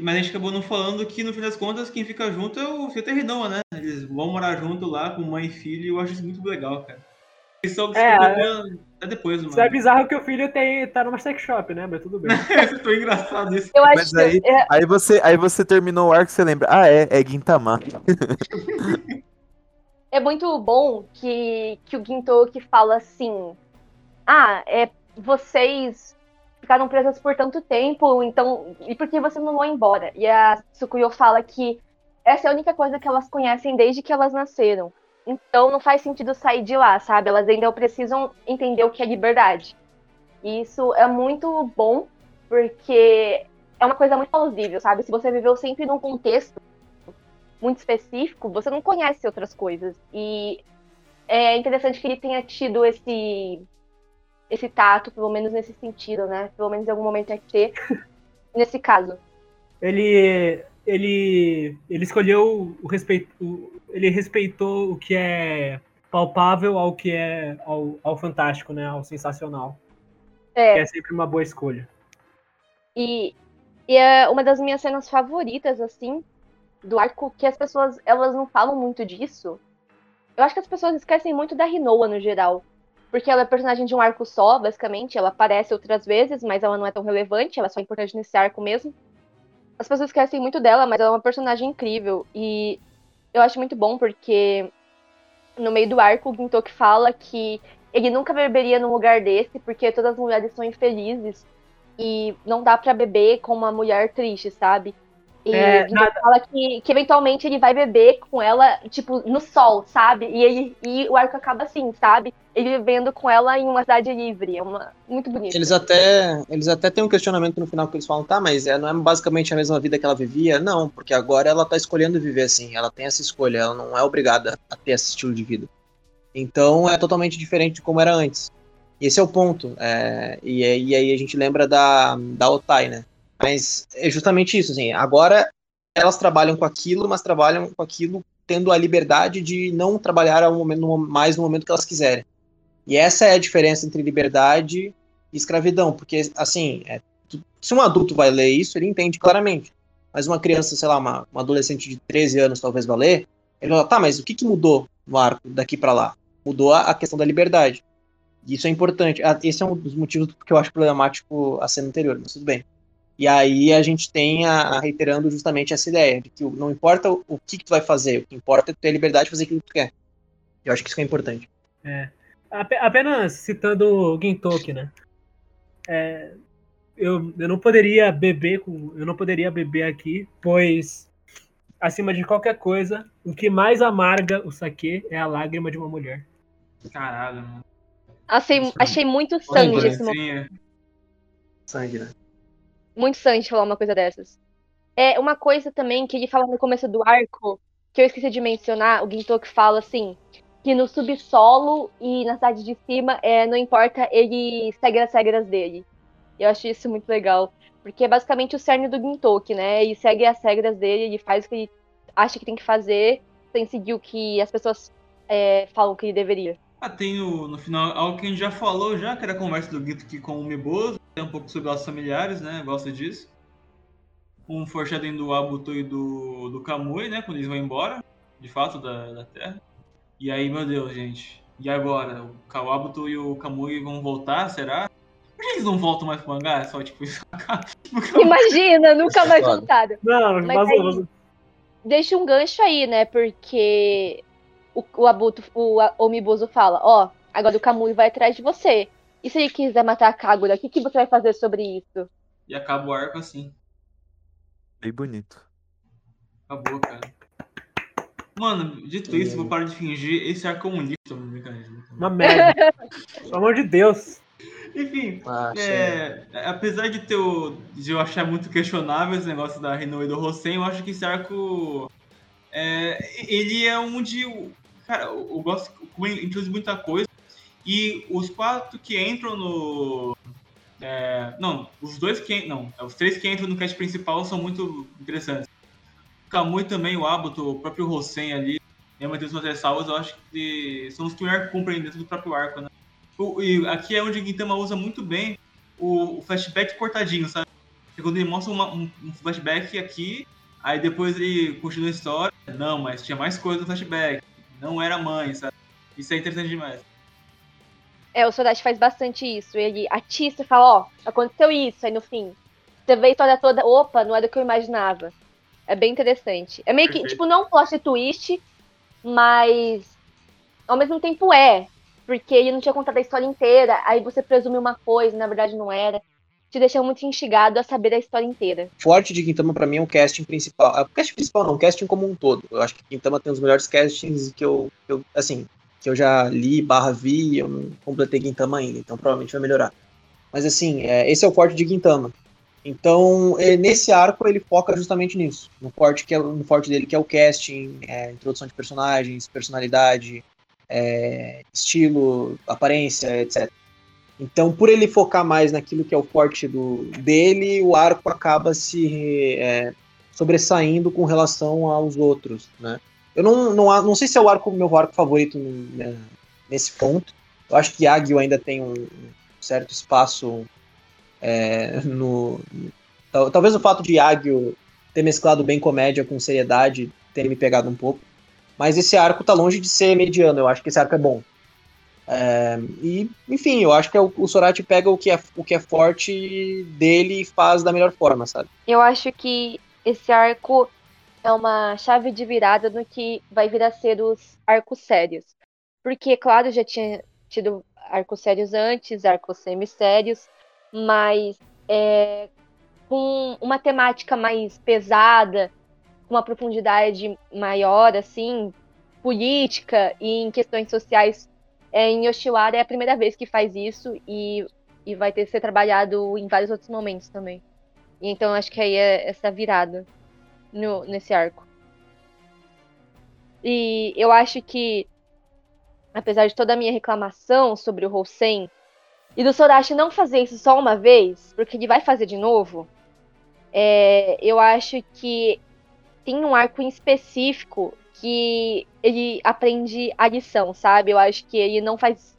Mas a gente acabou não falando que, no fim das contas, quem fica junto é o Feta Redoma, né? Eles vão morar junto lá com mãe e filho e eu acho isso muito legal, cara. Eles só é, é depois, mano. Isso é bizarro que o filho tem, tá numa sex shop, né? Mas tudo bem. isso foi engraçado isso. Eu Mas aí, é... aí, você, aí você terminou o arco e você lembra. Ah, é, é Gintama. é muito bom que, que o Gintoki fala assim. Ah, é vocês ficaram presas por tanto tempo, então. E por que você não vão embora? E a Tsukuyo fala que essa é a única coisa que elas conhecem desde que elas nasceram. Então não faz sentido sair de lá, sabe? Elas ainda precisam entender o que é liberdade. E isso é muito bom, porque é uma coisa muito plausível, sabe? Se você viveu sempre num contexto muito específico, você não conhece outras coisas. E é interessante que ele tenha tido esse esse tato, pelo menos nesse sentido, né? Pelo menos em algum momento é que ter, nesse caso. Ele, ele, ele escolheu o respeito, ele respeitou o que é palpável ao que é ao, ao fantástico, né? Ao sensacional. É. Que é sempre uma boa escolha. E, e é uma das minhas cenas favoritas, assim, do arco, que as pessoas, elas não falam muito disso. Eu acho que as pessoas esquecem muito da Rinoa no geral porque ela é personagem de um arco só, basicamente. Ela aparece outras vezes, mas ela não é tão relevante, ela é só importante nesse arco mesmo. As pessoas esquecem muito dela, mas ela é uma personagem incrível. E eu acho muito bom porque no meio do arco o Gintoki fala que ele nunca beberia num lugar desse, porque todas as mulheres são infelizes. E não dá para beber com uma mulher triste, sabe? E é, nada... fala que, que eventualmente ele vai beber com ela, tipo, no sol, sabe? E, ele, e o arco acaba assim, sabe? Ele vivendo com ela em uma cidade livre. É uma, muito bonito. Eles até, eles até têm um questionamento no final que eles falam, tá, mas é, não é basicamente a mesma vida que ela vivia? Não, porque agora ela tá escolhendo viver assim. Ela tem essa escolha, ela não é obrigada a ter esse estilo de vida. Então é totalmente diferente de como era antes. E esse é o ponto. É, e, e aí a gente lembra da, da Otai, né? Mas é justamente isso, assim, agora elas trabalham com aquilo, mas trabalham com aquilo tendo a liberdade de não trabalhar ao momento, mais no momento que elas quiserem. E essa é a diferença entre liberdade e escravidão, porque, assim, é, se um adulto vai ler isso, ele entende claramente. Mas uma criança, sei lá, uma, uma adolescente de 13 anos talvez vai ler, ele fala, tá, mas o que, que mudou no arco daqui para lá? Mudou a, a, questão da liberdade. E isso é importante. Ah, esse é um dos motivos que eu acho problemático a cena anterior, mas tudo bem. E aí a gente tem a, reiterando justamente essa ideia de que não importa o, o que, que, tu vai fazer, o que importa é ter a liberdade de fazer aquilo que tu quer. Eu acho que isso é importante. É. Apenas citando o Gintoki, né? É, eu, eu não poderia beber com, eu não poderia beber aqui, pois acima de qualquer coisa, o que mais amarga o saque é a lágrima de uma mulher. Caralho, mano. Achei, achei muito sangue esse momento. Sangue, né? Muito Sanji falar uma coisa dessas. É uma coisa também que ele fala no começo do arco, que eu esqueci de mencionar, o Gintoki fala assim, que no subsolo e na cidade de cima, é, não importa, ele segue as regras dele. Eu acho isso muito legal. Porque é basicamente o cerne do Gintoki, né? Ele segue as regras dele, ele faz o que ele acha que tem que fazer, sem seguir o que as pessoas é, falam que ele deveria. Ah, tem o, no final algo que a gente já falou já, que era a conversa do Guito aqui com o Miboso, tem um pouco sobre laços familiares, né? Gosta disso. Um foreshadowing do Abuto e do, do Kamui, né? Quando eles vão embora, de fato, da, da Terra. E aí, meu Deus, gente. E agora? O Abuto e o Kamui vão voltar, será? Por que eles não voltam mais pro mangá? É só, tipo, isso Imagina, nunca mais voltaram. Não, mas, mas aí, deixa um gancho aí, né? Porque o, o Abuto, o Omibuzo fala, ó, oh, agora o Kamui vai atrás de você. E se ele quiser matar a Kagura, o que, que você vai fazer sobre isso? E acaba o arco assim. Bem bonito. Acabou, cara. Mano, dito isso, vou parar de fingir. Esse arco é um lixo, Uma merda. Pelo amor de Deus. Enfim, ah, é, apesar de, ter o, de eu achar muito questionável esse negócio da Renault e do Rosen, eu acho que esse arco é, ele é um de. Cara, eu gosto introduz muita coisa. E os quatro que entram no. É, não, os dois que. Não, os três que entram no cast principal são muito interessantes. O Kamui também, o Abuto, o próprio Rosen ali, mesmo entre suas ressalvas, eu acho que são os que melhor cumprem dentro do próprio arco, né? O, e aqui é onde o Gintama usa muito bem o, o flashback cortadinho, sabe? Quando ele mostra uma, um, um, flashback aqui, aí depois ele continua a história. Não, mas tinha mais coisa no flashback. Não era mãe, sabe? Isso é interessante demais. É, o Sodashi faz bastante isso. Ele atiça e fala, ó, oh, aconteceu isso, aí no fim. Você vê a história toda, opa, não era o que eu imaginava. É bem interessante. É meio que, tipo, não um plot twist, mas ao mesmo tempo é porque ele não tinha contado a história inteira, aí você presume uma coisa, na verdade não era. Te deixa muito instigado a saber da história inteira. Forte de Quintama para mim é o casting principal. É, o casting principal não, o casting como um todo. Eu acho que Quintama tem os melhores castings que eu, que eu assim, que eu já li, barra vi, eu não completei Quintama ainda, então provavelmente vai melhorar. Mas assim, é, esse é o forte de Quintama. Então, é, nesse arco ele foca justamente nisso, no forte que é no forte dele que é o casting, é, introdução de personagens, personalidade, é, estilo, aparência, etc. Então, por ele focar mais naquilo que é o forte do, dele, o arco acaba se é, sobressaindo com relação aos outros, né? Eu não, não, não sei se é o arco meu arco favorito né, nesse ponto. Eu acho que Yagyu ainda tem um certo espaço é, no, talvez o fato de Yagyu ter mesclado bem comédia com seriedade tenha me pegado um pouco. Mas esse arco tá longe de ser mediano, eu acho que esse arco é bom. É, e, enfim, eu acho que é o, o Sorati pega o que, é, o que é forte dele e faz da melhor forma, sabe? Eu acho que esse arco é uma chave de virada no que vai vir a ser os arcos sérios. Porque, claro, já tinha tido arcos sérios antes, arcos semissérios, mas é, com uma temática mais pesada, uma profundidade maior, assim, política e em questões sociais. É, em Yoshiwara é a primeira vez que faz isso e, e vai ter que ser trabalhado em vários outros momentos também. E então acho que aí é essa virada no, nesse arco. E eu acho que, apesar de toda a minha reclamação sobre o Hosen e do Sorashi não fazer isso só uma vez, porque ele vai fazer de novo, é, eu acho que tem um arco em específico que ele aprende a lição, sabe? Eu acho que ele não faz.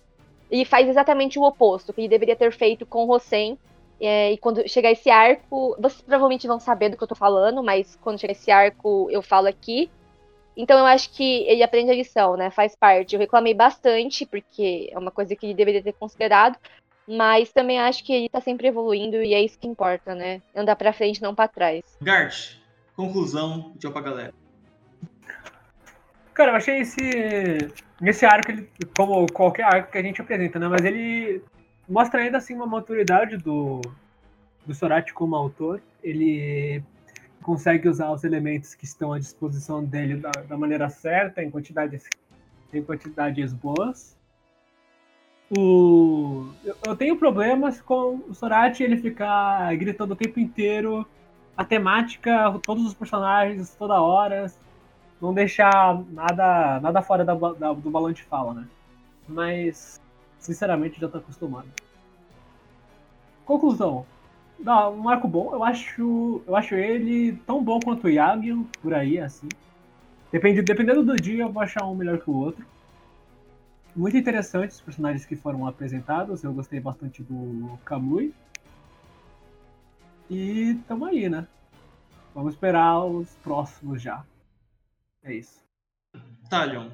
Ele faz exatamente o oposto que ele deveria ter feito com o Rosen. É, e quando chegar esse arco, vocês provavelmente vão saber do que eu tô falando, mas quando chegar esse arco eu falo aqui. Então eu acho que ele aprende a lição, né? Faz parte. Eu reclamei bastante, porque é uma coisa que ele deveria ter considerado. Mas também acho que ele tá sempre evoluindo e é isso que importa, né? Andar pra frente, não para trás. Gart, conclusão, tchau pra galera. Cara, eu achei esse, esse arco, ele, como qualquer arco que a gente apresenta, né? Mas ele mostra ainda assim uma maturidade do, do Sorati como autor. Ele consegue usar os elementos que estão à disposição dele da, da maneira certa, em quantidades, em quantidades boas. O, eu, eu tenho problemas com o Sorati ele ficar gritando o tempo inteiro a temática, todos os personagens, toda hora, não deixar nada, nada fora da, da, do balão de fala, né? Mas, sinceramente, já tô acostumado. Conclusão. Não, um arco bom, eu acho, eu acho ele tão bom quanto o Yagyu, por aí, assim. Depende, dependendo do dia, eu vou achar um melhor que o outro. Muito interessante os personagens que foram apresentados, eu gostei bastante do Kamui. E tamo aí, né? Vamos esperar os próximos já. É isso. Talion.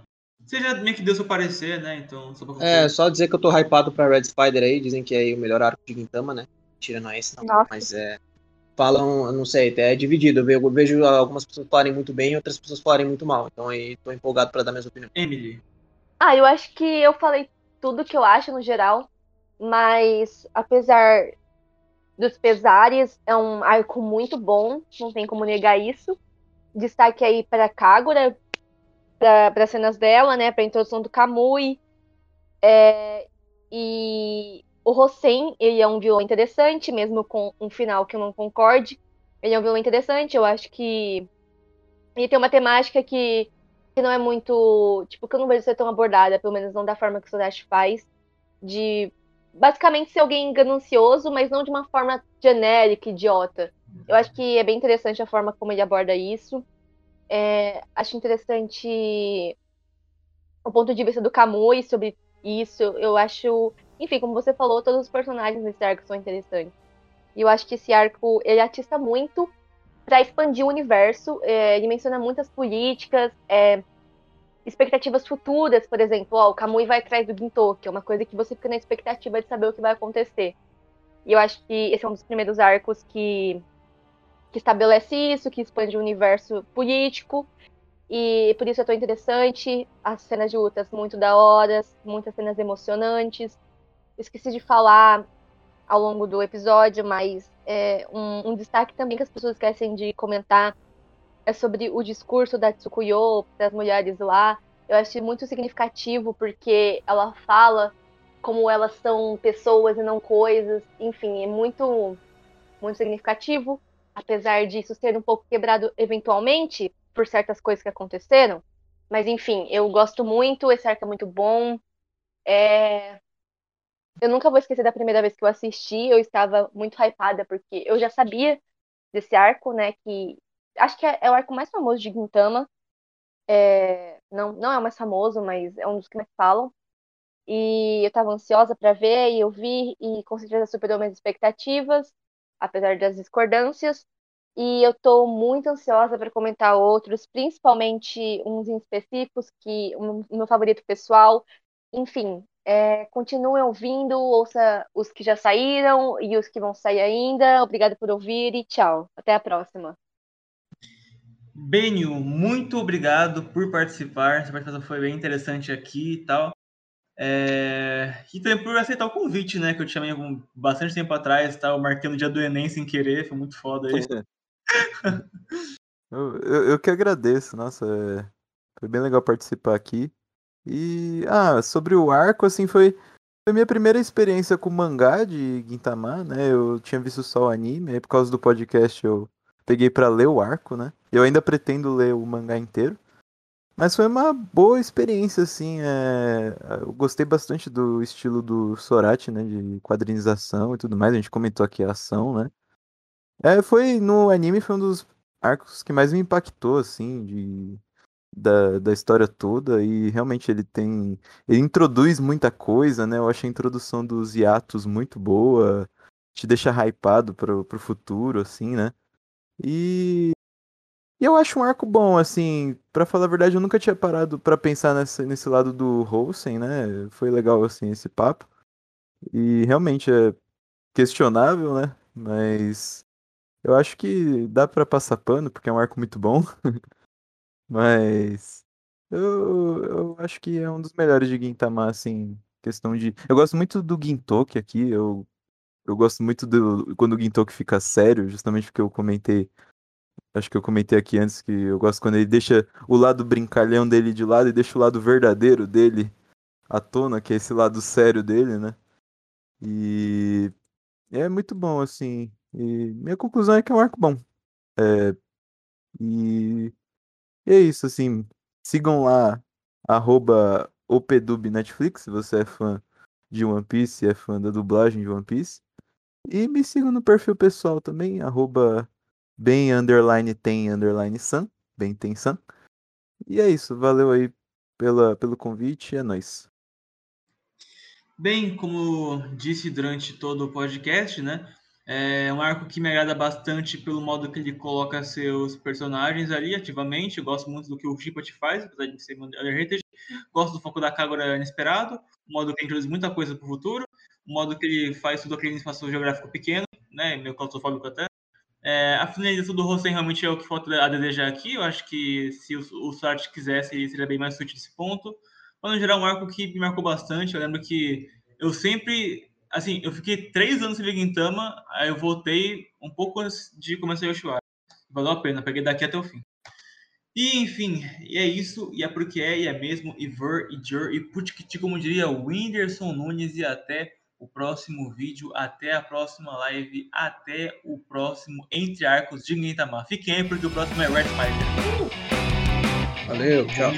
Você já meio que deu seu parecer, né? Então, só pra É, só dizer que eu tô hypado pra Red Spider aí. Dizem que é o melhor arco de Gintama, né? Tirando esse, não. Nossa. Mas é. falam, não sei, é dividido. Eu vejo algumas pessoas falarem muito bem e outras pessoas falarem muito mal. Então aí tô empolgado para dar minha opinião. Emily. Ah, eu acho que eu falei tudo que eu acho no geral, mas apesar dos pesares, é um arco muito bom, não tem como negar isso. Destaque aí para Kagura, para as cenas dela, né, para a introdução do Kamui. É, e o Hossen, ele é um vilão interessante, mesmo com um final que eu não concorde. Ele é um vilão interessante, eu acho que ele tem uma temática que, que não é muito. Tipo, que eu não vejo ser tão abordada, pelo menos não da forma que o Sodashi faz. De basicamente ser alguém ganancioso, mas não de uma forma genérica, idiota. Eu acho que é bem interessante a forma como ele aborda isso. É, acho interessante o ponto de vista do Kamui sobre isso. Eu acho enfim, como você falou, todos os personagens desse arco são interessantes. E eu acho que esse arco, ele atista muito para expandir o universo. É, ele menciona muitas políticas, é, expectativas futuras, por exemplo. Ó, o Kamui vai atrás do Ginto, que é uma coisa que você fica na expectativa de saber o que vai acontecer. E eu acho que esse é um dos primeiros arcos que, que estabelece isso, que expande o universo político. E por isso é tão interessante. As cenas de lutas muito da hora, muitas cenas emocionantes esqueci de falar ao longo do episódio, mas é, um, um, destaque também que as pessoas esquecem de comentar é sobre o discurso da Tsukuyo, das mulheres lá. Eu achei muito significativo porque ela fala como elas são pessoas e não coisas. Enfim, é muito, muito significativo, apesar disso ser um pouco quebrado eventualmente por certas coisas que aconteceram. Mas enfim, eu gosto muito, esse arco é muito bom. É, eu nunca vou esquecer da primeira vez que eu assisti, eu estava muito hypada, porque eu já sabia desse arco, né? Que acho que é, é o arco mais famoso de Gintama. É, não, não é o mais famoso, mas é um dos que mais falam. E eu estava ansiosa para ver, e eu vi, e com certeza superou minhas expectativas, apesar das discordâncias. E eu estou muito ansiosa para comentar outros, principalmente uns em específicos, que o meu favorito pessoal. Enfim, é, continue ouvindo, ouça os que já saíram e os que vão sair ainda. Obrigado por ouvir e tchau. Até a próxima. Benio, muito obrigado por participar. Sua participação foi bem interessante aqui e tal. É... E também por aceitar o convite, né? Que eu te chamei bastante tempo atrás, tá? Eu marquei no dia do Enem sem querer, foi muito foda aí. eu, eu, eu, que agradeço, nossa, é... foi bem legal participar aqui. E, ah, sobre o arco, assim, foi, foi minha primeira experiência com mangá de Gintama, né? Eu tinha visto só o anime, aí por causa do podcast eu peguei para ler o arco, né? Eu ainda pretendo ler o mangá inteiro. Mas foi uma boa experiência, assim. É... Eu gostei bastante do estilo do Sorati, né? De quadrinização e tudo mais. A gente comentou aqui a ação, né? É, foi no anime foi um dos arcos que mais me impactou, assim, de da, da história toda e realmente ele tem. Ele introduz muita coisa, né? Eu acho a introdução dos hiatos muito boa, te deixa hypado pro, pro futuro, assim, né? E. E eu acho um arco bom, assim, para falar a verdade, eu nunca tinha parado para pensar nesse, nesse lado do Holsen, né? Foi legal, assim, esse papo. E realmente é questionável, né? Mas eu acho que dá para passar pano, porque é um arco muito bom. Mas eu, eu acho que é um dos melhores de Gintama, assim, questão de. Eu gosto muito do Gintoki aqui, eu, eu gosto muito do quando o Gintoki fica sério, justamente porque eu comentei. Acho que eu comentei aqui antes que eu gosto quando ele deixa o lado brincalhão dele de lado e deixa o lado verdadeiro dele à tona, que é esse lado sério dele, né? E é muito bom, assim. E minha conclusão é que é um arco bom. É... E e é isso, assim. Sigam lá, arroba OPDubNetflix, se você é fã de One Piece, é fã da dublagem de One Piece. E me sigam no perfil pessoal também, arroba bem underline tem underline san, bem tem san. E é isso, valeu aí pela, pelo convite, é nóis. Bem, como disse durante todo o podcast, né? É um arco que me agrada bastante pelo modo que ele coloca seus personagens ali ativamente. Eu gosto muito do que o Chipot faz, apesar de ser underrated. Gosto do foco da Kagura inesperado, o modo que ele introduz muita coisa para o futuro, o modo que ele faz tudo aquele espaço geográfico pequeno, né, meio claustrofóbico até. É, a finalização do Rosen realmente é o que falta a desejar aqui. Eu acho que se o, o Sart quisesse, seria bem mais útil nesse ponto. Mas, no geral, um arco que me marcou bastante. Eu lembro que eu sempre. Assim, eu fiquei três anos sem ver Gintama, aí eu voltei um pouco antes de começar o Yoshiwara. Valeu a pena, peguei daqui até o fim. E, enfim, e é isso, e é porque é, e é mesmo, e ver, e jur, e putkiti, como diria Whindersson Nunes, e até o próximo vídeo, até a próxima live, até o próximo Entre Arcos de Gintama. Fiquem aí, porque o próximo é Red Spider. Valeu, tchau.